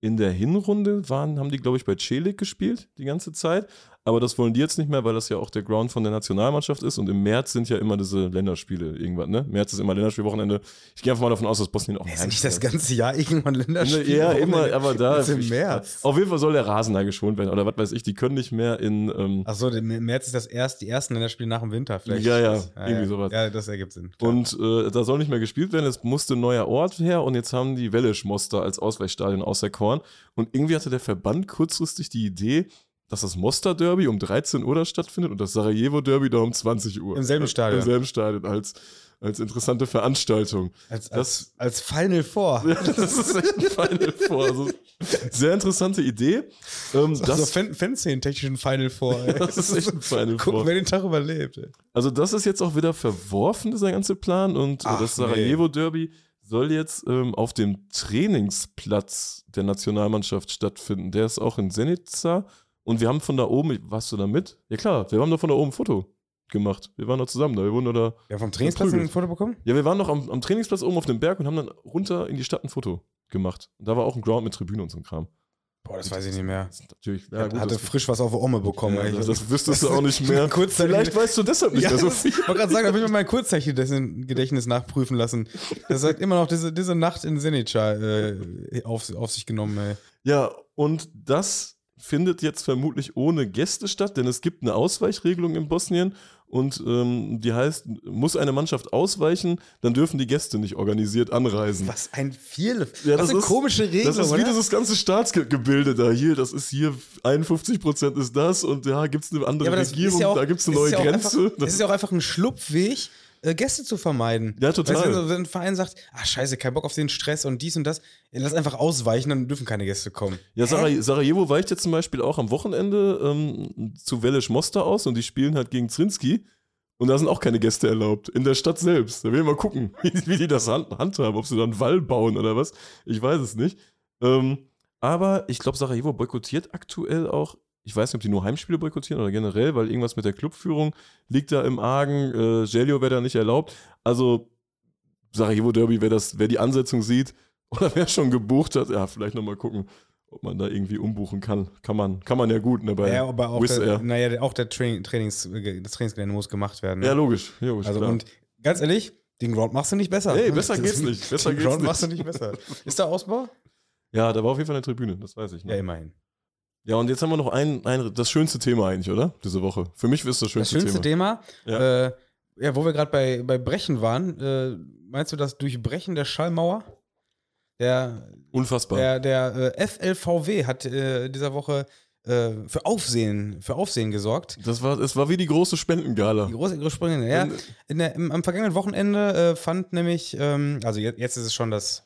in der Hinrunde, waren, haben die, glaube ich, bei Celik gespielt die ganze Zeit. Aber das wollen die jetzt nicht mehr, weil das ja auch der Ground von der Nationalmannschaft ist. Und im März sind ja immer diese Länderspiele irgendwann, ne? März ist immer Länderspielwochenende. Ich gehe einfach mal davon aus, dass Bosnien auch Ist nicht das ganze Jahr irgendwann Länderspiel? Ja, immer, aber da. Ist im März. Auf jeden Fall soll der Rasen da geschont werden. Oder was weiß ich, die können nicht mehr in. Ähm, Achso, im März ist das erst, die ersten Länderspiele nach dem Winter vielleicht. Ja, ja, Das- irgendwie ja. sowas. Ja, das ergibt Sinn. klar. Und äh, da soll nicht mehr gespielt werden. Es musste ein neuer Ort her und jetzt haben die Welisch Mostar als Ausweichstadion auserkoren. Und irgendwie hatte der Verband kurzfristig die Idee, dass das Mostar Derby um 13 Uhr da stattfindet und das Sarajevo Derby da um 20 Uhr. Im selben Stadion. Im selben Stadion als, als interessante Veranstaltung. als, das- als, als Final Four. Ja, das ist echt ein Final Four. Also, sehr interessante Idee. Ähm, Das das, so Fan Fanszenen-technischen Final Four. Ey. das ist echt ein Final Gucken, Four. wer den Tag überlebt. Ey. Also das ist jetzt auch wieder verworfen, dieser ganze Plan. Und äh, Ach, das. Sarajevo-Derby soll jetzt ähm, auf dem Trainingsplatz der Nationalmannschaft stattfinden. Der ist auch in Senica. Und wir haben von da oben, warst du da mit? Ja klar, wir haben da von da oben ein Foto gemacht. Wir waren da zusammen da. Wir wurden da. Ja, vom Trainingsplatz ein Foto bekommen? Ja, wir waren noch am, am Trainingsplatz oben auf dem Berg und haben dann runter in die Stadt ein Foto gemacht. Und da war auch ein Ground mit Tribüne und so ein Kram. Boah, das weiß ich nicht mehr. Natürlich. Ja, gut, Hatte frisch was auf der Omme bekommen. ja, das, wüsstest du auch nicht mehr. Vielleicht weißt du deshalb nicht Ja, mehr so viel. Ich wollte gerade sagen, da will ich mir mein Kurzzeichendedächtnis nachprüfen lassen. Das sagt immer noch diese, diese Nacht in Senica äh, auf, auf sich genommen, ey. Ja, und das findet jetzt vermutlich ohne Gäste statt, denn es gibt eine Ausweichregelung in Bosnien und ähm, die heißt, muss eine Mannschaft ausweichen, dann dürfen die Gäste nicht organisiert anreisen. Was ein viel. Ja, was das eine ist- komische Regelung, Das ist wie oder? dieses ganze Staatsgebilde da hier. Das ist hier 51% ist das und ja, gibt es eine andere Ja, Regierung, ja auch, da gibt es eine neue Grenze. Einfach, Das ist ja auch einfach ein Schlupfweg, Gäste zu vermeiden. Ja, total. Weißt du, wenn ein Verein sagt, ach scheiße, kein Bock auf den Stress und dies und das, lass einfach ausweichen, dann dürfen keine Gäste kommen. Ja, Saraj Sarajevo weicht jetzt zum Beispiel auch am Wochenende ähm, zu Welisch Mostar aus und die spielen halt gegen Zrinski. Und da sind auch keine Gäste erlaubt. In der Stadt selbst. Da will ich mal gucken, wie, wie die das hand, handhaben, ob sie da einen Wall bauen oder was. Ich weiß es nicht. Ähm, aber ich glaube, Sarajevo boykottiert aktuell auch. Ich weiß nicht, ob die nur Heimspiele boykottieren oder generell, weil irgendwas mit der Clubführung liegt da im Argen. Äh, Gelio wäre da nicht erlaubt. Also Sarajevo Derby, wer, das, wer die Ansetzung sieht oder wer schon gebucht hat, ja, vielleicht nochmal gucken, ob man da irgendwie umbuchen kann. Kann man, kann man ja gut, ne? Bei ja, aber auch Wizz der, Air. naja, auch der Train, Trainings, das Trainingsgelände muss gemacht werden. ne? Ja, logisch. logisch also klar. und ganz ehrlich, den Ground machst du nicht besser. Ey, besser Das- geht's nicht, besser den geht's Ground nicht. machst du nicht besser. Ist da Ausbau? ja, da war auf jeden Fall eine Tribüne, das weiß ich. Ja, Ne? immerhin. Ja, und jetzt haben wir noch ein, ein, das schönste Thema eigentlich, oder? Diese Woche. Für mich ist das Das schönste, schönste Thema. Thema, Ja. äh, ja, wo wir gerade bei, bei Brechen waren, äh, meinst du das Durchbrechen der Schallmauer? Der, Unfassbar. der, der äh, FLVW hat äh, dieser Woche äh, für Aufsehen, für Aufsehen gesorgt. Das war, es war wie die große Spendengala. Die große, große Sprünge. Ja, in der, im, am vergangenen Wochenende äh, fand nämlich, ähm, also jetzt, jetzt ist es schon das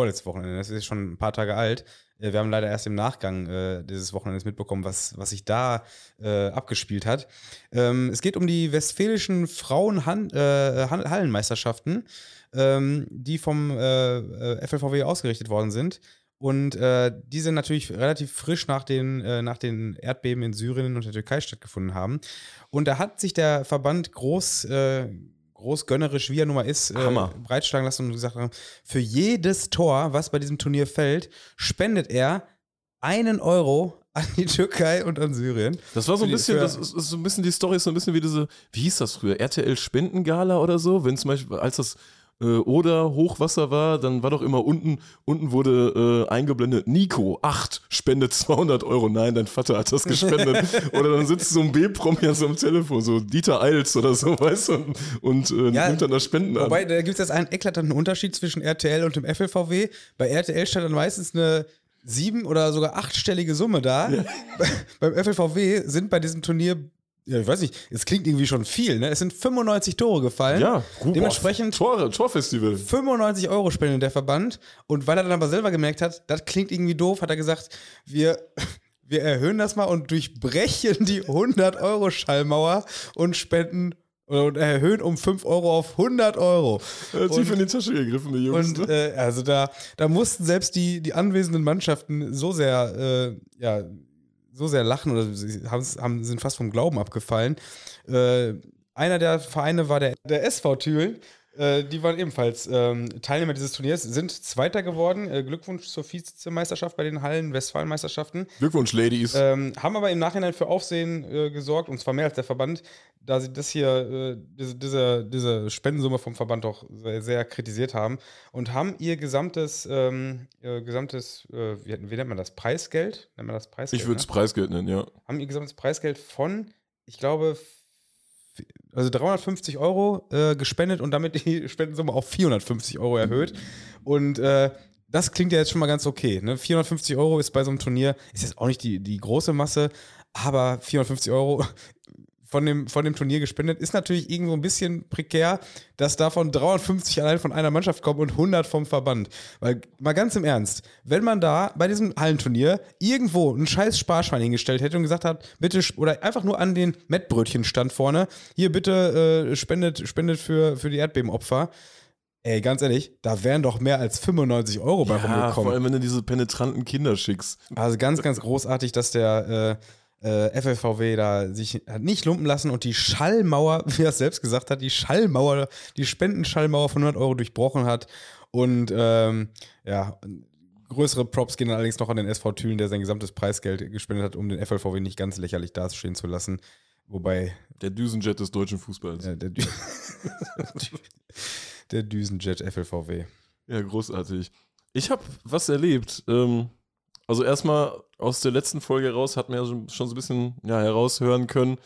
vorletzte Wochenende, das ist schon ein paar Tage alt. Äh, wir haben leider erst im Nachgang äh, dieses Wochenendes mitbekommen, was, was sich da äh, abgespielt hat. Ähm, es geht um die westfälischen Frauen-Hallenmeisterschaften, ähm, die vom äh, äh, FLVW ausgerichtet worden sind. Und äh, die sind natürlich relativ frisch nach den, äh, nach den Erdbeben in Syrien und der Türkei stattgefunden haben. Und da hat sich der Verband groß, äh, groß gönnerisch, wie er nun mal ist, äh, Hammer. breitschlagen lassen und gesagt haben, für jedes Tor, was bei diesem Turnier fällt, spendet er einen Euro an die Türkei und an Syrien. Das war so ein bisschen, das ist, ist so ein bisschen, die Story ist so ein bisschen wie diese, wie hieß das früher? RTL Spendengala oder so? Wenn zum Beispiel, als das äh, Oder Hochwasser war, dann war doch immer unten, unten wurde äh, eingeblendet, Nico, 8, spendet 200 Euro. Nein, dein Vater hat das gespendet. oder dann sitzt so ein B-Promi an so einem Telefon, so Dieter Eils oder so, weißt du, und, und äh, Ja, nimmt dann das Spenden an. Wobei, da gibt es jetzt einen eklatanten Unterschied zwischen RTL und dem FLVW. Bei RTL stand dann meistens eine sieben- oder sogar achtstellige Summe da. Bei, beim FLVW sind bei diesem Turnier, ja, ich weiß nicht, es klingt irgendwie schon viel, ne? Es sind 95 Tore gefallen. ja, gut, Dementsprechend boah, Tore, Torfestival. 95 Euro spendet der Verband. Und weil er dann aber selber gemerkt hat, das klingt irgendwie doof, hat er gesagt, wir, wir erhöhen das mal und durchbrechen die 100 Euro Schallmauer und spenden und erhöhen um 5 Euro auf 100 Euro. Äh, tief in die Tasche gegriffen, die Jungs. Und ne? äh, also da, da mussten selbst die, die anwesenden Mannschaften so sehr, äh, ja, so sehr lachen oder haben, sind fast vom Glauben abgefallen. Äh, einer der Vereine war der, der SV Thülen. Äh, die waren ebenfalls ähm, Teilnehmer dieses Turniers, sind Zweiter geworden. Äh, Glückwunsch zur Vizemeisterschaft bei den Hallen-Westfalen-Meisterschaften. Glückwunsch, Ladies. Ähm, haben aber im Nachhinein für Aufsehen äh, gesorgt, und zwar mehr als der Verband, da sie das hier, äh, diese, diese, diese Spendensumme vom Verband doch sehr, sehr kritisiert haben und haben ihr gesamtes, ähm, ihr gesamtes äh, wie, wie, nennt man das, Preisgeld? Nennt man das Preisgeld? Ich würde es ne? Preisgeld nennen, ja. Haben ihr gesamtes Preisgeld von, ich glaube, also 350 Euro äh, gespendet und damit die Spendensumme auf 450 Euro erhöht. Und äh, das klingt ja jetzt schon mal ganz okay. Ne? 450 Euro ist bei so einem Turnier, ist jetzt auch nicht die, die große Masse, aber 450 Euro von dem, von dem Turnier gespendet. Ist natürlich irgendwo ein bisschen prekär, dass davon 350 allein von einer Mannschaft kommen und 100 vom Verband. Weil, mal ganz im Ernst, wenn man da bei diesem Hallenturnier irgendwo ein scheiß Sparschwein hingestellt hätte und gesagt hat, bitte, oder einfach nur an den Mettbrötchen stand vorne, hier bitte äh, spendet, spendet für, für die Erdbebenopfer. Ey, ganz ehrlich, da wären doch mehr als 95 Euro bei ja, rumgekommen. Vor allem, wenn du diese penetranten Kinder schickst. Also ganz, ganz großartig, dass der äh, äh, FLVW da sich hat nicht lumpen lassen und die Schallmauer, wie er es selbst gesagt hat, die Schallmauer, die Spendenschallmauer von 100 Euro durchbrochen hat. Und ähm, ja, größere Props gehen dann allerdings noch an den SV Thülen, der sein gesamtes Preisgeld gespendet hat, um den FLVW nicht ganz lächerlich dastehen zu lassen. Wobei. Der Düsenjet des deutschen Fußballs. Ja, der, Dü der Düsenjet FLVW. Ja, großartig. Ich habe was erlebt. Ähm, also erstmal aus der letzten Folge heraus hat man ja schon so ein bisschen ja, heraushören können,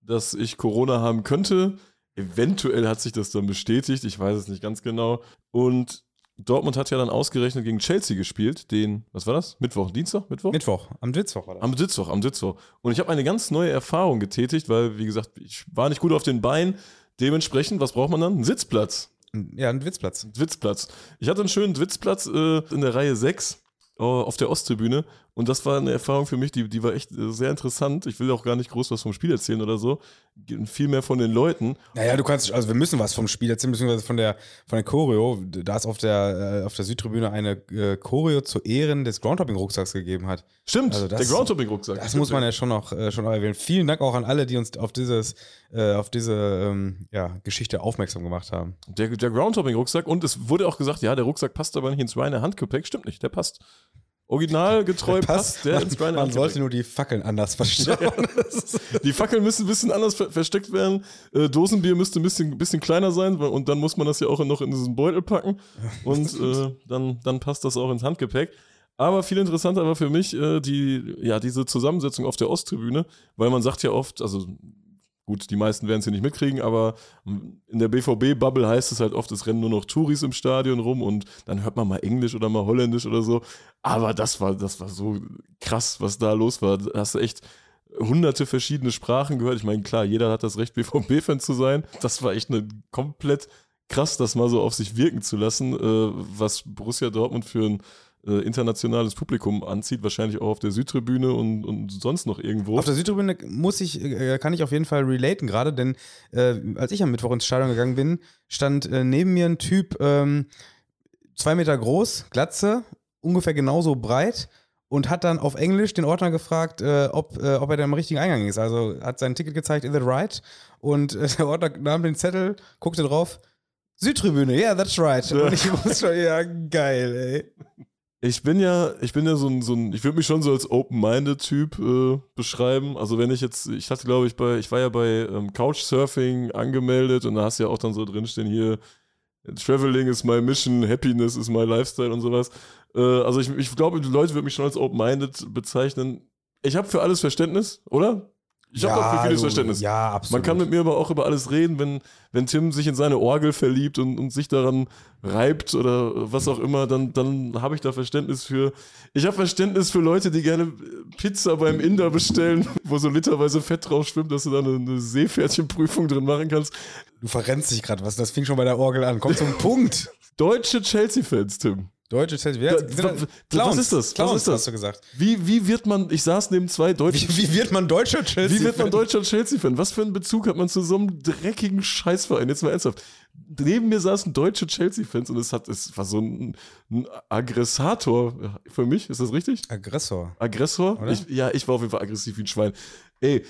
dass ich Corona haben könnte. Eventuell hat sich das dann bestätigt, ich weiß es nicht ganz genau. Und Dortmund hat ja dann ausgerechnet gegen Chelsea gespielt, den, was war das? Mittwoch, Dienstag? Mittwoch? Mittwoch, am Mittwoch war das. Am Mittwoch, am Mittwoch. Und ich habe eine ganz neue Erfahrung getätigt, weil, wie gesagt, ich war nicht gut auf den Beinen. Dementsprechend, was braucht man dann? Einen Sitzplatz. Ja, einen Witzplatz. Witzplatz. Ich hatte einen schönen Witzplatz äh, in der Reihe 6 auf der Osttribüne. Und das war eine Erfahrung für mich, die, die war echt äh, sehr interessant. Ich will auch gar nicht groß was vom Spiel erzählen oder so. Viel mehr von den Leuten. Naja, du kannst, also wir müssen was vom Spiel erzählen, beziehungsweise von der, von der Choreo. Da es auf der, äh, auf der Südtribüne eine äh, Choreo zu Ehren des Groundhopping-Rucksacks gegeben hat. Stimmt, also das, der Groundhopping-Rucksack. Das muss man ja schon noch, schon noch erwähnen. Vielen Dank auch an alle, die uns auf dieses, auf diese ähm, ja, Geschichte aufmerksam gemacht haben. Der, der Groundhopping-Rucksack und es wurde auch gesagt, ja, der Rucksack passt aber nicht ins Reine Handgepäck. Stimmt nicht, der passt originalgetreu passt. Der man, man, man sollte nur die Fackeln anders verstauen. die Fackeln müssen ein bisschen anders ver versteckt werden. Äh, Dosenbier müsste ein bisschen, bisschen kleiner sein und dann muss man das ja auch noch in diesen Beutel packen und äh, dann, dann passt das auch ins Handgepäck. Aber viel interessanter war für mich äh, die, ja, diese Zusammensetzung auf der Osttribüne, weil man sagt ja oft, also Gut, die meisten werden es hier nicht mitkriegen, aber in der BVB-Bubble heißt es halt oft, es rennen nur noch Touris im Stadion rum und dann hört man mal Englisch oder mal Holländisch oder so. Aber das war, das war so krass, was da los war. Da hast du echt hunderte verschiedene Sprachen gehört. Ich meine, klar, jeder hat das Recht, BVB-Fan zu sein. Das war echt eine komplett krass, das mal so auf sich wirken zu lassen, äh, was Borussia Dortmund für ein äh, internationales Publikum anzieht, wahrscheinlich auch auf der Südtribüne und, und sonst noch irgendwo. Auf der Südtribüne muss ich, äh, kann ich auf jeden Fall relaten gerade, denn äh, als ich am Mittwoch ins Stadion gegangen bin, stand äh, neben mir ein Typ, ähm, zwei Meter groß, Glatze, ungefähr genauso breit und hat dann auf Englisch den Ordner gefragt, äh, ob, äh, ob er da im richtigen Eingang ist. Also hat sein Ticket gezeigt, is it right? Und äh, der Ordner nahm den Zettel, guckte drauf, Südtribüne, yeah, that's right. Und ich muss schon, ja, geil, ey. Ich bin ja, ich bin ja so ein, so ein ich würde mich schon so als Open-Minded-Typ äh, beschreiben. Also wenn ich jetzt, ich hatte glaube ich bei, ich war ja bei ähm, Couchsurfing angemeldet und da hast du ja auch dann so drinstehen hier, Traveling is my mission, Happiness is my lifestyle und sowas. Äh, also ich, ich glaube, die Leute würden mich schon als Open-Minded bezeichnen. Ich habe für alles Verständnis, oder? Ich ja, habe dafür vieles Verständnis. Ja, absolut. Man kann mit mir aber auch über alles reden, wenn, wenn Tim sich in seine Orgel verliebt und, und sich daran reibt oder was auch immer, dann, dann habe ich da Verständnis für. Ich habe Verständnis für Leute, die gerne Pizza beim Inder bestellen, wo so literweise Fett drauf schwimmt, dass du da eine, eine Seepferdchenprüfung drin machen kannst. Du verrennst dich gerade was, das fing schon bei der Orgel an. Komm zum Punkt. Deutsche Chelsea-Fans, Tim. Deutsche Clowns, was ist das? Clowns, was ist das? hast du gesagt. Wie, wie wird man, ich saß neben zwei deutschen. Wie, wie wird man deutscher Chelsea-Fan? Wie wird man deutscher Chelsea-Fan? Was für einen Bezug hat man zu so einem dreckigen Scheißverein? Jetzt mal ernsthaft. Neben mir saßen deutsche Chelsea-Fans und es, hat, es war so ein, ein Aggressator für mich. Ist das richtig? Aggressor. Aggressor? Ich, ja, ich war auf jeden Fall aggressiv wie ein Schwein. Ey,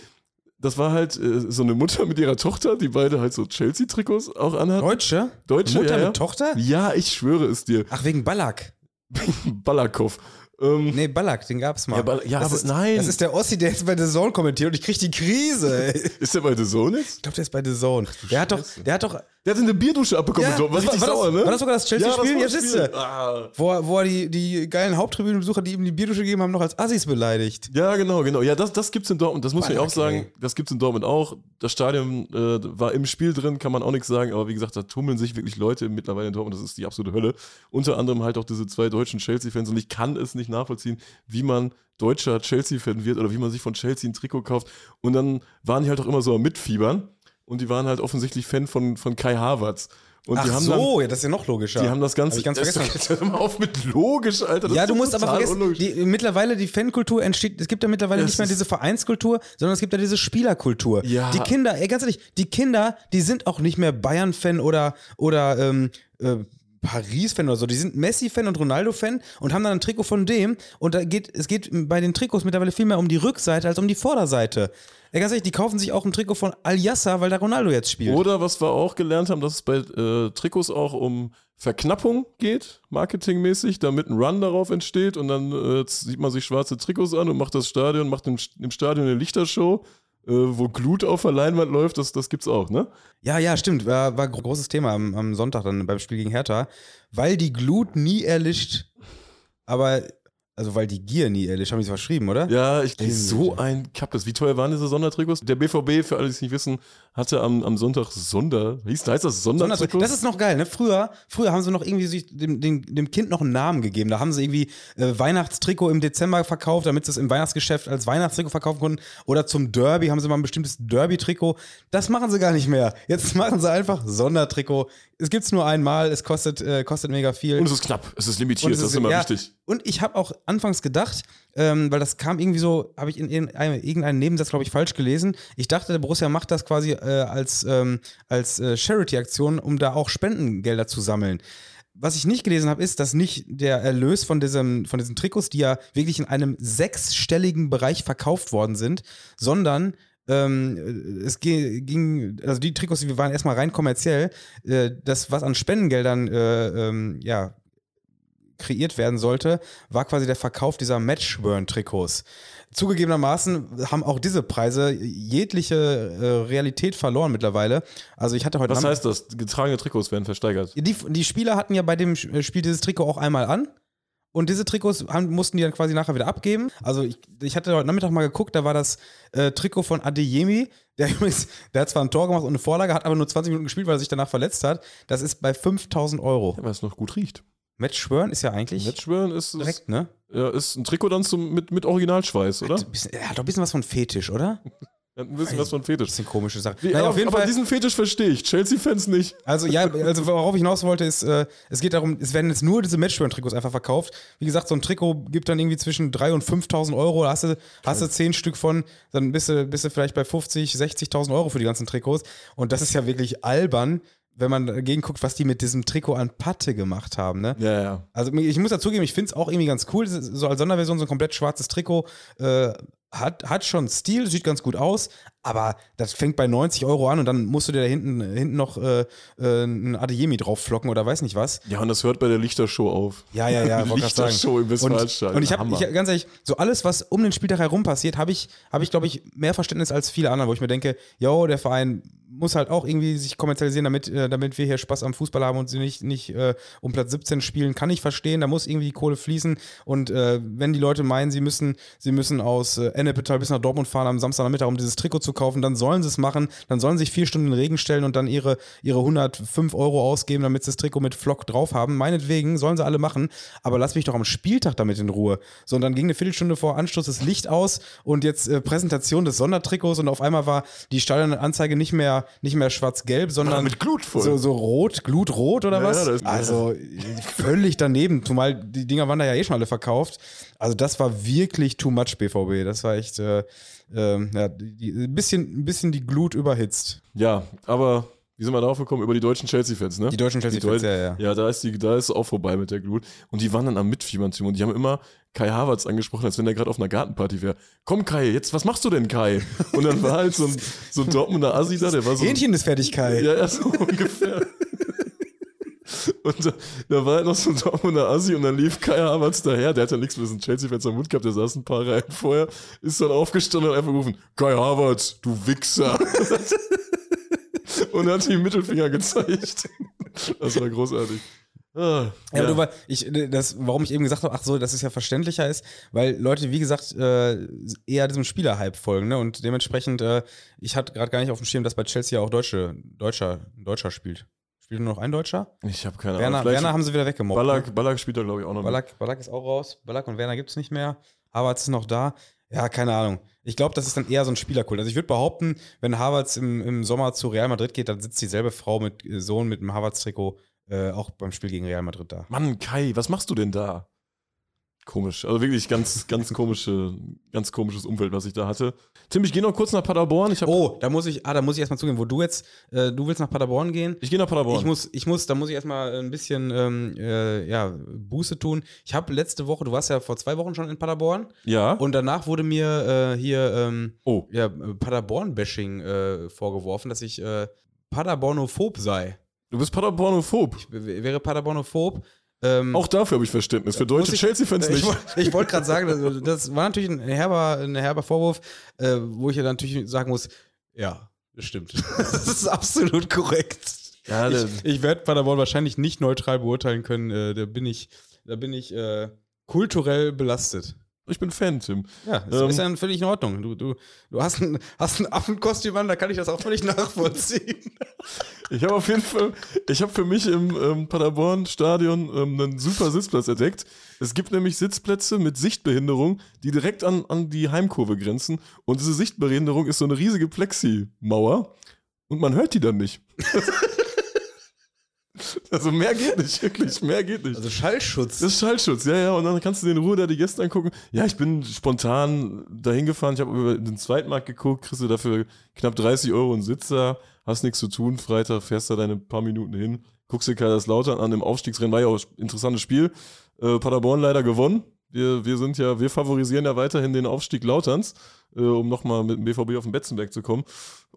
das war halt äh, so eine Mutter mit ihrer Tochter, die beide halt so Chelsea-Trikots auch anhatten. Deutsche? Deutsche, Mutter ja, ja. mit Tochter? Ja, ich schwöre es dir. Ach, wegen Ballack. Balakow. Ähm, Nee, Ballack, den gab's mal. Ja, Ball- ja, das aber ist, nein. Das ist der Ossi, der jetzt bei The Zone kommentiert und ich krieg die Krise. ist der bei The Zone jetzt? Ich glaube, der ist bei The Zone. Der hat doch, der hat doch, Der hat eine Bierdusche abbekommen. Ja, Ja, war das war- war das- sauer, ne? war das sogar das Chelsea-Spiel? Ja, das. Spiel. Ah. wo er, wo er die, die geilen Haupttribünenbesucher, die ihm die Bierdusche gegeben haben, noch als Assis beleidigt. Ja, genau, genau. Ja, das, das gibt's in Dortmund. Das muss ich auch sagen. Das gibt's in Dortmund auch. Das Stadion äh, war im Spiel drin, kann man auch nichts sagen. Aber wie gesagt, da tummeln sich wirklich Leute mittlerweile in Dortmund. Das ist die absolute Hölle. Unter anderem halt auch diese zwei deutschen Chelsea-Fans. Und ich kann es nicht nachvollziehen, wie man deutscher Chelsea-Fan wird oder wie man sich von Chelsea ein Trikot kauft. Und dann waren die halt auch immer so am Mitfiebern. Und die waren halt offensichtlich Fan von, von Kai Havertz. Und Ach die haben dann, so, ja, das ist ja noch logischer. die haben das Ganze. Hab ich ganz Das vergessen. Hör auf mit logisch, Alter. Das ja, du musst aber vergessen, die, mittlerweile die Fankultur entsteht, es gibt ja mittlerweile Es nicht mehr diese Vereinskultur, sondern es gibt ja diese Spielerkultur. Ja. Die Kinder, ey, ganz ehrlich, die Kinder, die sind auch nicht mehr Bayern-Fan oder, oder ähm, äh, Paris-Fan oder so, die sind Messi-Fan und Ronaldo-Fan und haben dann ein Trikot von dem und da geht, es geht bei den Trikots mittlerweile viel mehr um die Rückseite als um die Vorderseite. Ey, ganz ehrlich, die kaufen sich auch ein Trikot von Al-Yassa, weil da Ronaldo jetzt spielt. Oder was wir auch gelernt haben, dass es bei äh, Trikots auch um Verknappung geht, marketingmäßig, damit ein Run darauf entsteht und dann äh, sieht man sich schwarze Trikots an und macht das Stadion, macht im, im Stadion eine Lichtershow, wo Glut auf der Leinwand läuft, das, das gibt's auch, ne? Ja, ja, stimmt. War, war großes Thema am, am Sonntag dann beim Spiel gegen Hertha, weil die Glut nie erlischt. Aber, also weil die Gier nie erlischt, haben die es verschrieben, oder? Ja, ich Meine so ein Kappes. Wie teuer waren diese Sondertrikots? Der BVB, für alle, die es nicht wissen, hatte am, am Sonntag Sonder, wie hieß, heißt das Sondertrikots? Das ist noch geil, ne? Früher, früher haben sie noch irgendwie sich dem, dem, dem Kind noch einen Namen gegeben. Da haben sie irgendwie äh, Weihnachtstrikot im Dezember verkauft, damit sie es im Weihnachtsgeschäft als Weihnachtstrikot verkaufen konnten. Oder zum Derby haben sie mal ein bestimmtes Derby-Trikot. Das machen sie gar nicht mehr. Jetzt machen sie einfach Sondertrikot. Es gibt's nur einmal, es kostet, äh, kostet mega viel. und es ist knapp, es ist limitiert, es das ist immer ja, wichtig. Und ich habe auch anfangs gedacht, ähm, weil das kam irgendwie so, habe ich in, in einem, irgendeinem Nebensatz, glaube ich, falsch gelesen. Ich dachte, der Borussia macht das quasi äh, als, ähm, als äh, Charity-Aktion, um da auch Spendengelder zu sammeln. Was ich nicht gelesen habe, ist, dass nicht der Erlös von, diesem, von diesen Trikots, die ja wirklich in einem sechsstelligen Bereich verkauft worden sind, sondern ähm, es ging, also die Trikots, die waren erstmal rein kommerziell, äh, das, was an Spendengeldern äh, ähm, ja, kreiert werden sollte, war quasi der Verkauf dieser Matchburn-Trikots. Zugegebenermaßen haben auch diese Preise jegliche äh, Realität verloren mittlerweile. Also ich hatte heute Was Nam- heißt das? Getragene Trikots werden versteigert. die, die Spieler hatten ja bei dem Sch- Spiel dieses Trikot auch einmal an. Und diese Trikots haben, mussten die dann quasi nachher wieder abgeben. Also ich, ich hatte heute Nachmittag mal geguckt, da war das äh, Trikot von Adeyemi. Der übrigens, der hat zwar ein Tor gemacht und eine Vorlage, hat aber nur 20 Minuten gespielt, weil er sich danach verletzt hat. Das ist bei 5000 Euro. Ja, weil es noch gut riecht. Match schwören ist ja eigentlich Matchburn ist, ist, direkt, ne? ja, ist ein Trikot dann zum, mit, mit Originalschweiß, oder? Hat, bisschen, er hat doch ein bisschen was von Fetisch, oder? Hat ein bisschen was von Fetisch. Bisschen komische Sache. Wie, Naja, aber auf jeden aber Fall. diesen Fetisch verstehe ich. Chelsea-Fans nicht. Also ja, also worauf ich hinaus wollte, ist, äh, es geht darum, es werden jetzt nur diese Matchburn-Trikots einfach verkauft. Wie gesagt, so ein Trikot gibt dann irgendwie zwischen 3.000 und 5.000 Euro. Da hast du, hast du 10 Stück von, dann bist du, bist du vielleicht bei 50, 60.000 Euro für die ganzen Trikots. Und das ist ja wirklich albern, wenn man dagegen guckt, was die mit diesem Trikot an Patte gemacht haben. Ne? Ja, ja. Also ich muss dazugeben, ich finde es auch irgendwie ganz cool. So als Sonderversion so ein komplett schwarzes Trikot. Äh, hat, hat schon Stil, sieht ganz gut aus, aber das fängt bei 90 Euro an und dann musst du dir da hinten, hinten noch äh, äh, ein Adeyemi draufflocken oder weiß nicht was. Ja, und das hört bei der Lichtershow auf. Ja, ja, ja. Lichtershow im Und, Westfalenstadion. und ich habe, ganz ehrlich, so alles, was um den Spieltag herum passiert, habe ich, habe ich, glaube ich, mehr Verständnis als viele andere, wo ich mir denke, yo, der Verein muss halt auch irgendwie sich kommerzialisieren, damit, äh, damit wir hier Spaß am Fußball haben und sie nicht, nicht äh, um Platz 17 spielen, kann ich verstehen. Da muss irgendwie die Kohle fließen. Und äh, wenn die Leute meinen, sie müssen, sie müssen aus äh, Ennepetal bis nach Dortmund fahren am Samstagnachmittag, um dieses Trikot zu kaufen, dann sollen sie es machen. Dann sollen sie sich vier Stunden in den Regen stellen und dann ihre, ihre 105 Euro ausgeben, damit sie das Trikot mit Flock drauf haben. Meinetwegen sollen sie alle machen, aber lass mich doch am Spieltag damit in Ruhe. So, und dann ging eine Viertelstunde vor Anstoß das Licht aus und jetzt äh, Präsentation des Sondertrikots und auf einmal war die Stadionanzeige nicht mehr, nicht mehr schwarz-gelb, sondern mit Glut voll. so, so rot, glutrot oder Ja, was? also völlig daneben, zumal die Dinger waren da ja eh schon alle verkauft. Also das war wirklich too much BVB. Das war echt äh, ähm, ja, die, ein, bisschen, ein bisschen die Glut überhitzt. Ja, aber Wie sind wir darauf gekommen? Über die deutschen Chelsea-Fans, ne? Die deutschen Chelsea-Fans, ja, ja. Ja, da ist, die, da ist auch vorbei mit der Glut. Und die waren dann am Mitfiebern, Tim. Und die haben immer Kai Havertz angesprochen, als wenn der gerade auf einer Gartenparty wäre. Komm, Kai, jetzt, was machst du denn, Kai? Und dann war halt so ein, so ein Dortmunder Assi da, der war so. Hähnchen ist Fertigkeit. Ja, ja, so ungefähr. Und da, da, war halt noch so ein Dortmunder Assi und dann lief Kai Havertz daher, der hat ja nichts mit diesen Chelsea-Fans am Mund gehabt, der saß ein paar Reihen vorher, ist dann aufgestanden und einfach gerufen, Kai Havertz, du Wichser. und hat ihm Mittelfinger gezeigt. Das war großartig. Ah, ja, ja. Du, ich, das, warum ich eben gesagt habe, ach so, dass es ja verständlicher ist, weil Leute, wie gesagt, äh, eher diesem Spielerhype folgen, ne? Und dementsprechend, äh, ich hatte gerade gar nicht auf dem Schirm, dass bei Chelsea auch Deutsche, Deutscher, Deutscher spielt. Spielt nur noch ein Deutscher? Ich habe keine Ahnung. Werner, Werner haben sie wieder weggemobbt. Ballack, ne? Ballack spielt da, glaube ich, auch noch Ballack, Ballack ist auch raus. Ballack und Werner gibt es nicht mehr. Havertz ist noch da. Ja, keine Ahnung. Ich glaube, das ist dann eher so ein Spielerkult. Also ich würde behaupten, wenn Havertz im, im Sommer zu Real Madrid geht, dann sitzt dieselbe Frau mit äh, Sohn mit einem Havertz-Trikot äh, auch beim Spiel gegen Real Madrid da. Mann, Kai, was machst du denn da? Komisch. Also wirklich ganz, ganz komische, ganz komisches Umfeld, was ich da hatte. Tim, ich gehe noch kurz nach Paderborn. Ich oh, da muss ich, ah, da muss ich erstmal zugehen, wo du jetzt, äh, du willst nach Paderborn gehen. Ich gehe nach Paderborn. Ich muss, ich muss, da muss ich erstmal ein bisschen, ähm, äh, ja, Buße tun. Ich habe letzte Woche, du warst ja vor zwei Wochen schon in Paderborn. Ja. Und danach wurde mir äh, hier, ähm, oh. ja, Paderborn-Bashing äh, vorgeworfen, dass ich äh, Paderbornophob sei. Du bist Paderbornophob. Ich wäre Paderbornophob. Ähm, Auch dafür habe ich Verständnis. Für deutsche Chelsea-Fans nicht. Ich, ich wollte gerade sagen, das, war natürlich ein herber, ein herber Vorwurf, äh, wo ich ja natürlich sagen muss, ja, das stimmt. das ist absolut korrekt. Ja, ich, ich werde Paderborn wahrscheinlich nicht neutral beurteilen können. Äh, da bin ich, da bin ich äh, kulturell belastet. Ich bin Fan, Tim. Ja, das ähm, ist ja völlig in Ordnung. Du, du, du hast, ein, hast ein Affenkostüm an, da kann ich das auch völlig nachvollziehen. ich habe auf jeden Fall, ich habe für mich im ähm, Paderborn-Stadion ähm, einen super Sitzplatz entdeckt. Es gibt nämlich Sitzplätze mit Sichtbehinderung, die direkt an, an die Heimkurve grenzen. Und diese Sichtbehinderung ist so eine riesige Plexi-Mauer. Und man hört die dann nicht. Also mehr geht nicht, wirklich, mehr geht nicht. Also Schallschutz. Das ist Schallschutz, ja, ja. Und dann kannst du den Ruhe da die Gäste angucken. Ja, ich bin spontan dahin gefahren, ich habe über den Zweitmarkt geguckt, kriegst du dafür knapp 30 Euro einen Sitzer, hast nichts zu tun, Freitag fährst da deine paar Minuten hin, guckst dir Kaiserslautern an, im Aufstiegsrennen war ja auch ein interessantes Spiel. Äh, Paderborn leider gewonnen. Wir, wir sind ja, wir favorisieren ja weiterhin den Aufstieg Lauterns, äh, um nochmal mit dem BVB auf den Betzenberg zu kommen.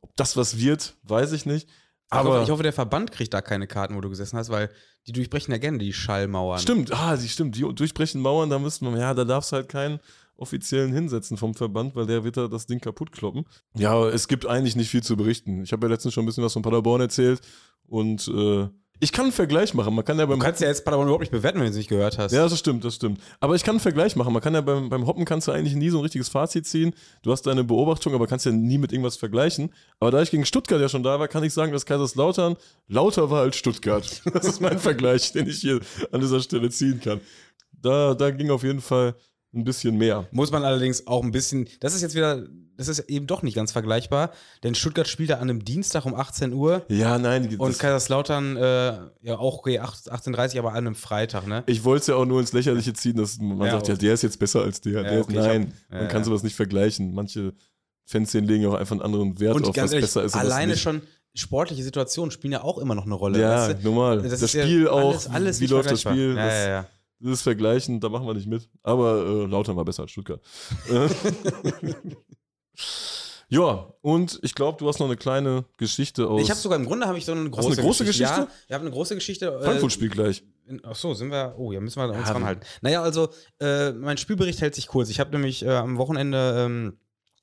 Ob das was wird, weiß ich nicht. Aber ich hoffe, ich hoffe, der Verband kriegt da keine Karten, wo du gesessen hast, weil die durchbrechen ja gerne die Schallmauern. Stimmt, ah, die stimmt, die durchbrechen Mauern, da müsste man, ja, da darfst halt keinen offiziellen hinsetzen vom Verband, weil der wird da das Ding kaputt kloppen. Ja, es gibt eigentlich nicht viel zu berichten. Ich habe ja letztens schon ein bisschen was von Paderborn erzählt und äh, ich kann einen Vergleich machen. Man kann ja beim du kannst ja jetzt Paderborn überhaupt nicht bewerten, wenn du es nicht gehört hast. Ja, das stimmt, das stimmt. Aber ich kann einen Vergleich machen. Man kann ja beim, beim Hoppen kannst du eigentlich nie so ein richtiges Fazit ziehen. Du hast deine Beobachtung, aber kannst ja nie mit irgendwas vergleichen. Aber da ich gegen Stuttgart ja schon da war, kann ich sagen, dass Kaiserslautern lauter war als Stuttgart. Das ist mein Vergleich, den ich hier an dieser Stelle ziehen kann. Da, da ging auf jeden Fall ein bisschen mehr. Muss man allerdings auch ein bisschen, das ist jetzt wieder, das ist eben doch nicht ganz vergleichbar, denn Stuttgart spielt da an einem Dienstag um 18 Uhr. Ja, nein. Und Kaiserslautern äh, ja auch okay, 18.30 aber an einem Freitag, ne? Ich wollte es ja auch nur ins Lächerliche ziehen, dass man ja, sagt, okay. ja, der ist jetzt besser als der. Ja, der okay, nein, hab, man kann sowas nicht vergleichen. Manche Fanszenen legen auch einfach einen anderen Wert und auf, was ehrlich, besser ist. Alleine schon sportliche Situationen spielen ja auch immer noch eine Rolle. Ja, weißt du? normal. Das, das Spiel auch, alles, alles wie läuft das Spiel. Ja, ja, ja das Vergleichen, da machen wir nicht mit. Aber äh, Lautern war besser als Stuttgart. Äh, ja, und ich glaube, du hast noch eine kleine Geschichte aus. Ich habe sogar im Grunde habe ich so eine große, eine große Geschichte. Geschichte? Ja, ich habe eine große Geschichte. Äh, Frankfurt spielt gleich. In, ach so, sind wir. Oh, ja, müssen wir uns ja, ranhalten. Naja, also äh, mein Spielbericht hält sich kurz. Ich habe nämlich äh, am Wochenende ähm,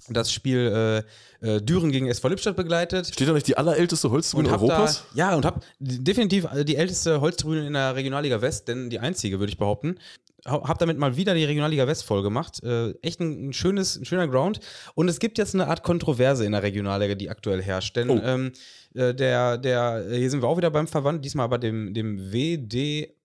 das Spiel äh, äh, Düren gegen SV Lippstadt begleitet. Steht da nicht die allerälteste Holztribüne Europas? Da, ja, und habe definitiv die älteste Holztribüne in der Regionalliga West, denn die einzige, würde ich behaupten. Habe damit mal wieder die Regionalliga West voll gemacht. Äh, echt ein, ein, schönes, ein schöner Ground. Und es gibt jetzt eine Art Kontroverse in der Regionalliga, die aktuell herrscht. Denn oh. ähm, äh, der, der, hier sind wir auch wieder beim Verwandt, diesmal aber dem, dem WD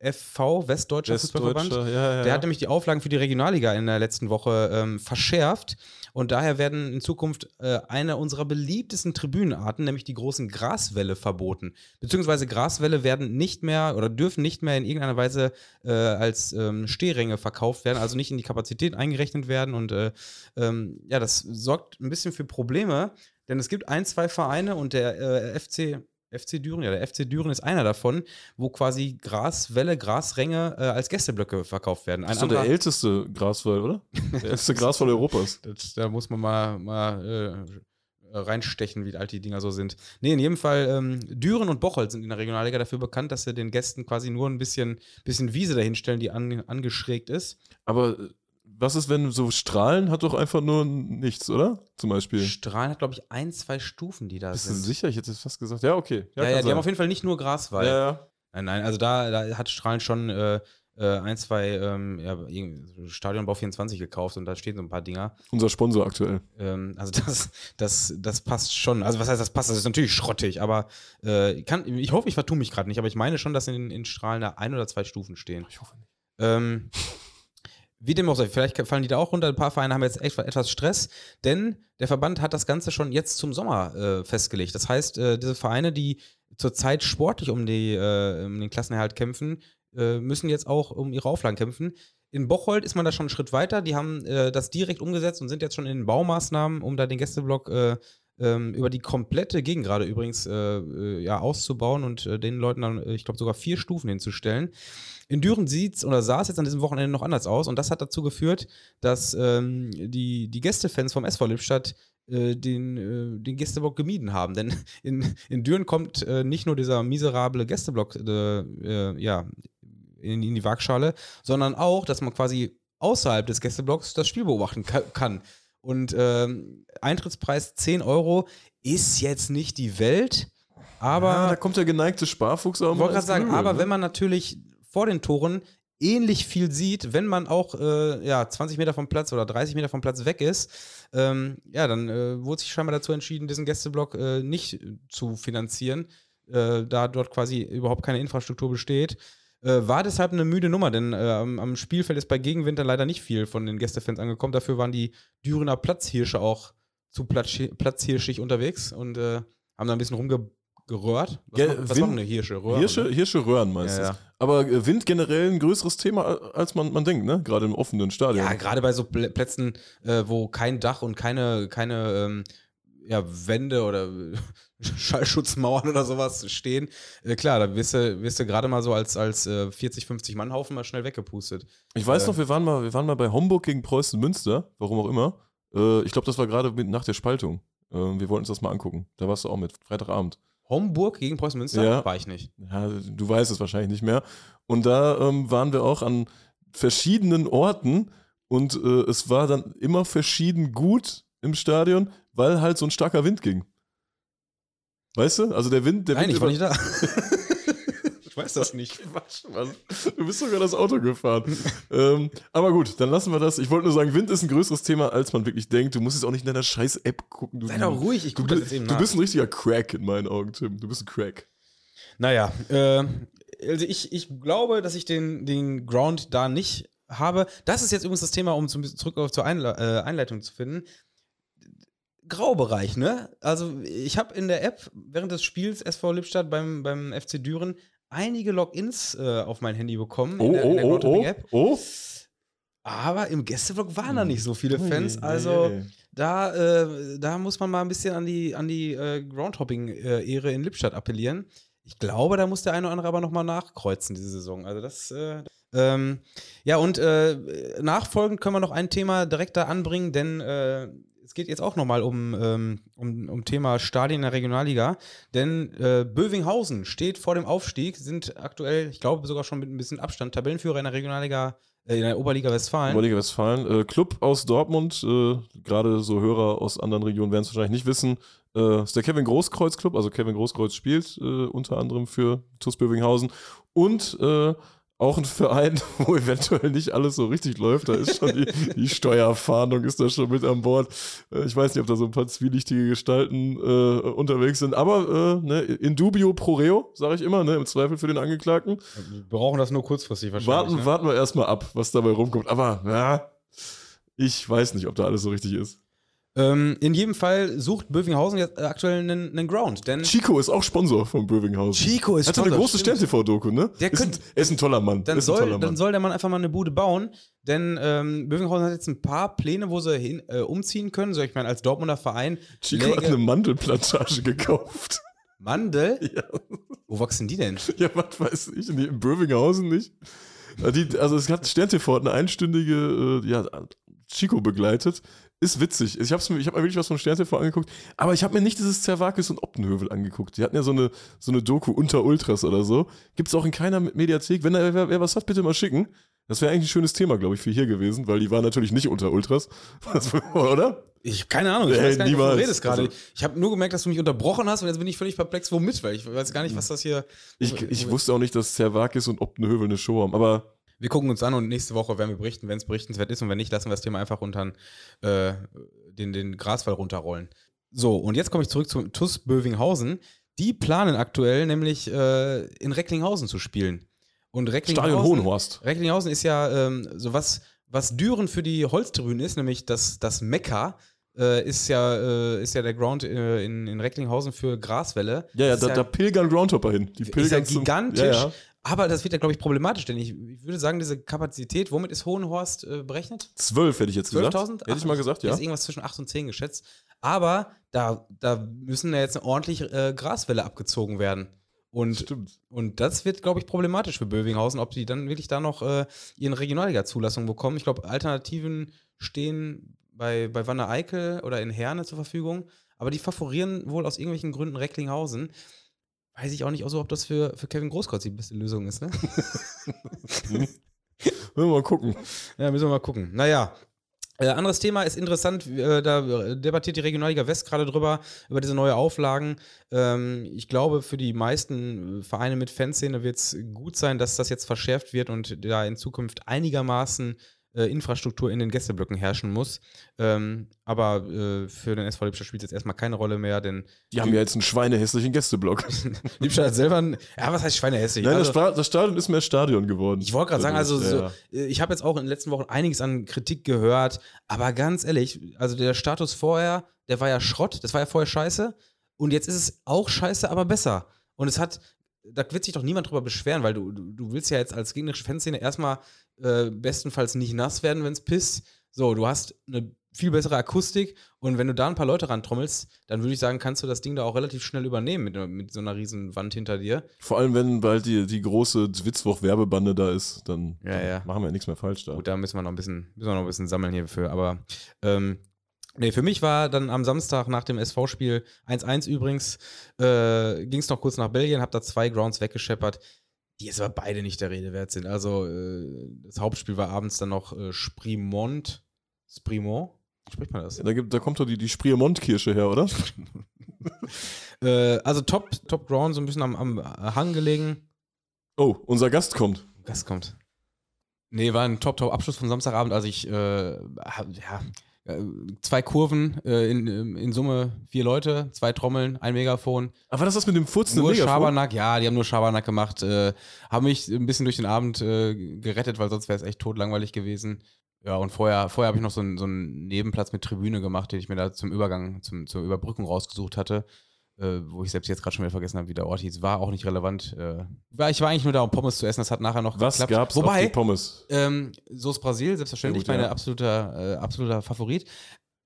FV, Westdeutscher Fußballverband. Ja, ja, Der hat nämlich die Auflagen für die Regionalliga in der letzten Woche ähm, verschärft. Und daher werden in Zukunft äh, eine unserer beliebtesten Tribünenarten, nämlich die großen Graswälle, verboten. Beziehungsweise Graswälle werden nicht mehr oder dürfen nicht mehr in irgendeiner Weise äh, als ähm, Stehränge verkauft werden, also nicht in die Kapazität eingerechnet werden. Und äh, ähm, ja, das sorgt ein bisschen für Probleme, denn es gibt ein, zwei Vereine und der äh, FC FC Düren, ja, der FC Düren ist einer davon, wo quasi Graswälle, Grasränge äh, als Gästeblöcke verkauft werden. Ein das ist doch der älteste Graswall, oder? Der älteste Graswall Europas. Das, da muss man mal, mal äh, reinstechen, wie alt die Dinger so sind. Nee, in jedem Fall, ähm, Düren und Bocholt sind in der Regionalliga dafür bekannt, dass sie den Gästen quasi nur ein bisschen, bisschen Wiese dahinstellen, die an, angeschrägt ist. Aber was ist, wenn so Strahlen hat doch einfach nur nichts, oder? Zum Beispiel. Strahlen hat, glaube ich, ein, zwei Stufen, die da Bist sind. du sicher? Ich hätte jetzt fast gesagt, ja, okay. Ja, ja, kann die sein. haben auf jeden Fall nicht nur Graswall. ja, ja. Nein, nein, also da, da hat Strahlen schon äh, äh, ein, zwei ähm, ja, Stadionbau 24 gekauft und da stehen so ein paar Dinger. Unser Sponsor aktuell. Ähm, also das, das, das passt schon. Also was heißt, das passt? Das ist natürlich schrottig, aber äh, kann, ich hoffe, ich vertue mich gerade nicht, aber ich meine schon, dass in, in Strahlen da ein oder zwei Stufen stehen. Ich hoffe nicht. Ähm, wie dem auch sei, vielleicht fallen die da auch runter. Ein paar Vereine haben jetzt echt etwas Stress, denn der Verband hat das Ganze schon jetzt zum Sommer äh, festgelegt. Das heißt, äh, diese Vereine, die zurzeit sportlich um, die, äh, um den Klassenerhalt kämpfen, äh, müssen jetzt auch um ihre Auflagen kämpfen. In Bocholt ist man da schon einen Schritt weiter. Die haben äh, das direkt umgesetzt und sind jetzt schon in den Baumaßnahmen, um da den Gästeblock äh, ähm, über die komplette Gegend gerade übrigens ja, auszubauen und den Leuten dann, ich glaube, sogar vier Stufen hinzustellen. In Düren sieht es oder sah es jetzt an diesem Wochenende noch anders aus und das hat dazu geführt, dass ähm, die, die Gästefans vom SV Lippstadt äh, den, äh, den Gästeblock gemieden haben. Denn in, in Düren kommt äh, nicht nur dieser miserable Gästeblock äh, äh, ja, in, in die Waagschale, sondern auch, dass man quasi außerhalb des Gästeblocks das Spiel beobachten ka kann. Und ähm, Eintrittspreis 10 Euro ist jetzt nicht die Welt, aber ah, da kommt der geneigte Sparfuchs auch ich wollte gerade sagen, Grübeln, aber ne? wenn man natürlich vor den Toren ähnlich viel sieht, wenn man auch äh, ja, 20 Meter vom Platz oder 30 Meter vom Platz weg ist, ähm, ja, dann äh, wurde sich scheinbar dazu entschieden, diesen Gästeblock äh, nicht zu finanzieren, äh, da dort quasi überhaupt keine Infrastruktur besteht. Äh, war deshalb eine müde Nummer, denn äh, am, am Spielfeld ist bei Gegenwind dann leider nicht viel von den Gästefans angekommen. Dafür waren die Dürener Platzhirsche auch zu Platz, platzhirschig unterwegs und äh, haben da ein bisschen rumgerührt. Was, Ge- was machen eine Hirsche? Röhren, Hirsche? Hirsche röhren meistens. Ja, ja. Aber äh, Wind generell ein größeres Thema, als man, man denkt, ne? Gerade im offenen Stadion. Ja, gerade bei so Plä- Plätzen, äh, wo kein Dach und keine, keine ähm, ja, Wände oder Schallschutzmauern oder sowas stehen, äh, klar, da wirst du, wirst du gerade mal so als, als äh, 40, 50 Mann Haufen mal schnell weggepustet. Ich weiß Äh. noch, wir waren, mal, wir waren mal bei Homburg gegen Preußen Münster, warum auch immer. Äh, ich glaube, das war gerade nach der Spaltung. Äh, wir wollten uns das mal angucken. Da warst du auch mit, Freitagabend. Homburg gegen Preußen Münster? Ja. War ich nicht. Ja, du weißt es wahrscheinlich nicht mehr. Und da ähm, waren wir auch an verschiedenen Orten und äh, es war dann immer verschieden gut im Stadion, weil halt so ein starker Wind ging. Weißt du? Also der Wind, der Nein, Wind ich war nicht da. ich weiß das nicht. Quatsch, Mann. Du bist sogar das Auto gefahren. ähm, aber gut, dann lassen wir das. Ich wollte nur sagen, Wind ist ein größeres Thema, als man wirklich denkt. Du musst jetzt auch nicht in deiner scheiß App gucken. Du, Sei doch ruhig, ich du, gucke das jetzt eben du nach. bist ein richtiger Crack in meinen Augen, Tim. Du bist ein Crack. Naja, äh, also ich, ich glaube, dass ich den, den Ground da nicht habe. Das ist jetzt übrigens das Thema, um zum, zurück auf zur Einle äh, Einleitung zu finden. Graubereich, ne? Also ich habe in der App während des Spiels SV Lippstadt beim, beim FC Düren einige Logins äh, auf mein Handy bekommen Oh, in der, in oh, der oh, oh, App. oh. Aber im Gästeblock waren da nicht so viele Fans. Also da, äh, da muss man mal ein bisschen an die, an die äh, Groundhopping-Ehre in Lippstadt appellieren. Ich glaube, da muss der eine oder andere aber nochmal nachkreuzen diese Saison. Also das, äh, ähm, ja, und äh, nachfolgend können wir noch ein Thema direkt da anbringen, denn äh, es geht jetzt auch nochmal um, ähm, um, um Thema Stadien in der Regionalliga. Denn äh, Bövinghausen steht vor dem Aufstieg, sind aktuell, ich glaube sogar schon mit ein bisschen Abstand, Tabellenführer in der Regionalliga, äh, in der Oberliga Westfalen. Oberliga Westfalen. Äh, Club aus Dortmund, äh, gerade so Hörer aus anderen Regionen werden es wahrscheinlich nicht wissen, äh, ist der Kevin Großkreuz Club. Also Kevin Großkreuz spielt äh, unter anderem für TuS Bövinghausen und auch ein Verein, wo eventuell nicht alles so richtig läuft. Da ist schon die, die Steuerfahndung ist da schon mit an Bord. Äh, ich weiß nicht, ob da so ein paar zwielichtige Gestalten äh, unterwegs sind. Aber äh, ne, in dubio pro reo, sage ich immer, ne, im Zweifel für den Angeklagten. Wir brauchen das nur kurzfristig wahrscheinlich. Warten, ne? warten wir erstmal ab, was dabei rumkommt. Aber ja, ich weiß nicht, ob da alles so richtig ist. Ähm, in jedem Fall sucht Bövinghausen jetzt aktuell einen, einen Ground, denn Chico ist auch Sponsor von Bövinghausen. Chico ist Hat so eine Sponsor, große. Stern-TV-Doku, ne? Der ist ein, könnt- er ist ein toller Mann. dann ein soll, toller Mann. dann soll der Mann einfach mal eine Bude bauen, denn ähm, Bövinghausen hat jetzt ein paar Pläne, wo sie hin, äh, umziehen können. So, ich meine, als Dortmunder Verein Chico hat läge- eine Mandelplantage gekauft. Mandel? Ja. Wo wachsen die denn? Ja, was weiß ich, in, in Bövinghausen nicht. Äh, Die, also es hat Stern TV hat eine einstündige äh, ja, Chico begleitet. Ist witzig. Ich habe mir, ich hab mir wirklich was von Stern TV angeguckt, aber ich habe mir nicht dieses Zerwakis und Optenhövel angeguckt. Die hatten ja so eine, so eine Doku unter Ultras oder so. Gibt es auch in keiner Mediathek. Wenn da wer, wer was hat, bitte mal schicken. Das wäre eigentlich ein schönes Thema, glaube ich, für hier gewesen, weil die waren natürlich nicht unter Ultras. Oder? Ich keine Ahnung, ich Ey, weiß gar nicht, du redest gerade. Also- ich habe nur gemerkt, dass du mich unterbrochen hast und jetzt bin ich völlig perplex, womit, weil ich weiß gar nicht, was das hier. Ich, ich wusste auch nicht, dass Zerwakis und Optenhövel eine Show haben, aber Wir gucken uns an und nächste Woche werden wir berichten, wenn es berichtenswert ist und wenn nicht, lassen wir das Thema einfach unter äh, den, den Grasfall runterrollen. So, und jetzt komme ich zurück zum TUS Bövinghausen. Die planen aktuell nämlich äh, in Recklinghausen zu spielen. Und Recklinghausen, Stadion Hohenhorst. Recklinghausen ist ja ähm, so was, was Düren für die Holztribünen ist, nämlich das, das Mekka. Äh, ist, ja, äh, ist ja der Ground äh, in, in Recklinghausen für Graswelle. Ja, ja, Das ist da, da pilgern Groundhopper hin. Die ist ja pilgern zum- gigantisch. Ja, ja. Aber das wird ja, glaube ich, problematisch, denn ich, ich würde sagen, diese Kapazität, womit ist Hohenhorst äh, berechnet? Zwölf hätte ich jetzt gesagt. 12.000? Hätte ich mal gesagt, ja. Ist irgendwas zwischen 8 und 10 geschätzt. Aber da, da müssen ja jetzt eine ordentliche äh, Graswelle abgezogen werden. Und, Stimmt. und das wird, glaube ich, problematisch für Bövinghausen, ob die dann wirklich da noch äh, ihren Regionalliga-Zulassung bekommen. Ich glaube, Alternativen stehen bei, bei Wanne Eickel oder in Herne zur Verfügung. Aber die favorieren wohl aus irgendwelchen Gründen Recklinghausen. Weiß ich auch nicht, auch so, ob das für, für Kevin Großkreuz die beste Lösung ist, ne? Wollen wir mal gucken. Ja, müssen wir mal gucken. Naja. Äh, anderes Thema ist interessant, äh, da debattiert die Regionalliga West gerade drüber, über diese neue Auflagen. Ähm, ich glaube, für die meisten äh, Vereine mit Fanszene wird es gut sein, dass das jetzt verschärft wird und da in Zukunft einigermaßen äh, Infrastruktur in den Gästeblöcken herrschen muss. Ähm, aber äh, für den SV Lippstadt spielt es jetzt erstmal keine Rolle mehr, denn Die haben ja jetzt einen schweinehässlichen Gästeblock. Lippstadt hat selber ein, ja, was heißt Schweinehässig? Nein, Also- das, Sta- das Stadion ist mehr Stadion geworden. Ich wollte gerade sagen, also so, Ja, äh, ich habe jetzt auch in den letzten Wochen einiges an Kritik gehört, aber ganz ehrlich, also der Status vorher, der war ja Schrott, das war ja vorher scheiße und jetzt ist es auch scheiße, aber besser. Und es hat, da wird sich doch niemand drüber beschweren, weil du, du, du willst ja jetzt als gegnerische Fanszene erstmal äh, bestenfalls nicht nass werden, wenn es pisst. So, du hast eine viel bessere Akustik und wenn du da ein paar Leute rantrommelst, dann würde ich sagen, kannst du das Ding da auch relativ schnell übernehmen mit, mit so einer riesen Wand hinter dir. Vor allem, wenn bald die, die große Zwitzwoch-Werbebande da ist, dann, Ja, ja. machen wir ja nichts mehr falsch da. Gut, da müssen wir noch ein bisschen, müssen wir noch ein bisschen sammeln hierfür. Aber ähm, nee, für mich war dann am Samstag nach dem SV-Spiel 1-1 übrigens, äh, ging es noch kurz nach Belgien, habe da zwei Grounds weggescheppert, die jetzt aber beide nicht der Rede wert sind. Also äh, das Hauptspiel war abends dann noch äh, Sprimont. Sprimont? Wie spricht man das? Da, gibt, da kommt doch die, die Spriermont-Kirsche her, oder? Äh, also Top, Top Ground, so ein bisschen am, am Hang gelegen. Oh, unser Gast kommt. Gast kommt. Nee, war ein Top-Top-Abschluss von Samstagabend. Also ich, äh, hab- ja, zwei Kurven, äh, in, in Summe vier Leute, zwei Trommeln, ein Megafon. Aber das ist das mit dem Furzen Nur Megafon? Schabernack, ja, die haben nur Schabernack gemacht. Äh, haben mich ein bisschen durch den Abend äh, gerettet, weil sonst wäre es echt totlangweilig gewesen. Ja, und vorher, vorher habe ich noch so einen, so einen Nebenplatz mit Tribüne gemacht, den ich mir da zum Übergang, zum, zur Überbrückung rausgesucht hatte. Äh, wo ich selbst jetzt gerade schon wieder vergessen habe, wie der Ort hieß. War auch nicht relevant. Äh, war, ich war eigentlich nur da, um Pommes zu essen. Das hat nachher noch Was geklappt. gab's auf Wobei, die Pommes? ähm, Soße Brasil, selbstverständlich, Ja, gut, mein ja. absoluter, äh, absoluter Favorit.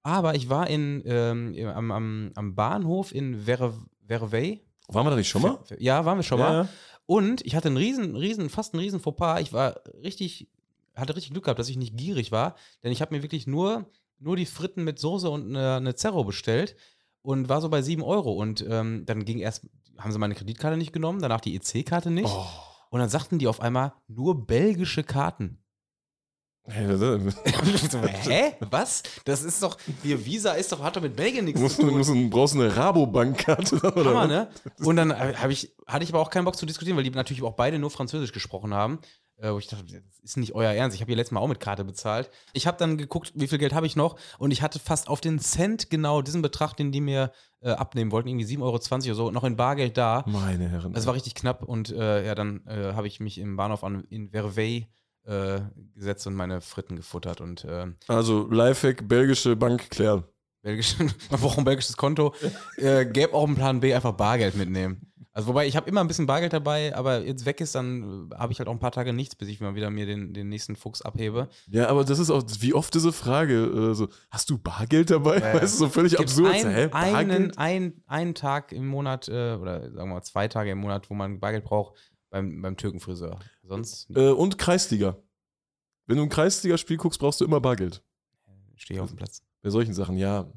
Aber ich war in, ähm, am, am, am Bahnhof in Verve- Vervey. Waren wir da nicht schon mal? Ja, waren wir schon mal. Ja, ja. Und ich hatte einen riesen, riesen, fast einen riesen Fauxpas. Ich war richtig, hatte richtig Glück gehabt, dass ich nicht gierig war, denn ich habe mir wirklich nur, nur die Fritten mit Soße und eine, eine Zerro bestellt und war so bei 7 Euro. Und ähm, dann ging erst, haben sie meine Kreditkarte nicht genommen, danach die EC-Karte nicht. Oh. Und dann sagten die auf einmal nur belgische Karten. So, hä? Was? Das ist doch, hier Visa ist doch, hat doch mit Belgien nichts musst, zu tun. du brauchst eine Rabobankkarte. oder Hammer, ne? Und dann ich, hatte ich aber auch keinen Bock zu diskutieren, weil die natürlich auch beide nur Französisch gesprochen haben. Äh, wo ich dachte, das ist nicht euer Ernst. Ich habe hier letztes Mal auch mit Karte bezahlt. Ich habe dann geguckt, wie viel Geld habe ich noch und ich hatte fast auf den Cent genau diesen Betrag, den die mir äh, abnehmen wollten, irgendwie 7,20 Euro oder so, noch in Bargeld da. Meine Herren. Das war richtig knapp und äh, ja, dann äh, habe ich mich im Bahnhof an, in Vervey äh, gesetzt und meine Fritten gefuttert und äh, also Lifehack, belgische Bank klären. belgisch, man braucht ein belgisches Konto. äh, gäbe auch einen Plan B, einfach Bargeld mitnehmen. Also wobei ich habe immer ein bisschen Bargeld dabei, aber jetzt weg ist, dann äh, habe ich halt auch ein paar Tage nichts, bis ich mal wieder mir den, den nächsten Fuchs abhebe. Ja, aber das ist auch, wie oft diese Frage, äh, so, hast du Bargeld dabei? Ja. Weißt du, so völlig absurd. Ein, Hä, einen, ein, einen Tag im Monat äh, oder sagen wir mal zwei Tage im Monat, wo man Bargeld braucht, beim, beim Türkenfriseur. Sonst Äh, und Kreisliga. Wenn du ein Kreisliga-Spiel guckst, brauchst du immer Bargeld. stehe ich auf dem Platz. Bei solchen Sachen, ja.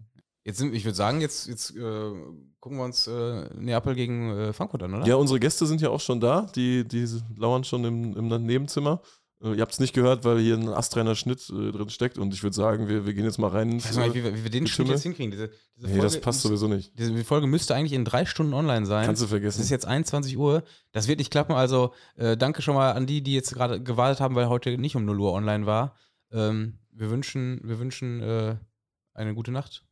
Jetzt sind, ich würde sagen, jetzt, jetzt äh, gucken wir uns äh, Neapel gegen äh, Frankfurt an, oder? Ja, unsere Gäste sind ja auch schon da. Die, die lauern schon im, im Nebenzimmer. Äh, ihr habt es nicht gehört, weil hier ein astreiner Schnitt äh, drin steckt. Und ich würde sagen, wir, wir gehen jetzt mal rein. Ich weiß gar nicht, wie, wir- wie wir den Schnitt jetzt hinkriegen. Diese, diese nee, das Folge passt sowieso nicht. Diese Folge müsste eigentlich in drei Stunden online sein. Kannst du Es vergessen. ist jetzt 21 Uhr. Das wird nicht klappen. Also äh, danke schon mal an die, die jetzt gerade gewartet haben, weil heute nicht um 0 Uhr online war. Ähm, wir wünschen, wir wünschen äh, eine gute Nacht.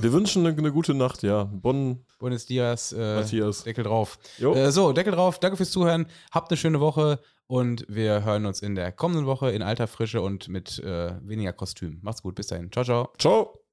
wir wünschen eine, eine gute Nacht, ja. Bonn, Buenos Dias. Äh, Matthias. Deckel drauf. Äh, so, Deckel drauf. Danke fürs Zuhören. Habt eine schöne Woche und wir hören uns in der kommenden Woche in alter Frische und mit äh, weniger Kostüm. Macht's gut. Bis dahin. Ciao, ciao. Ciao.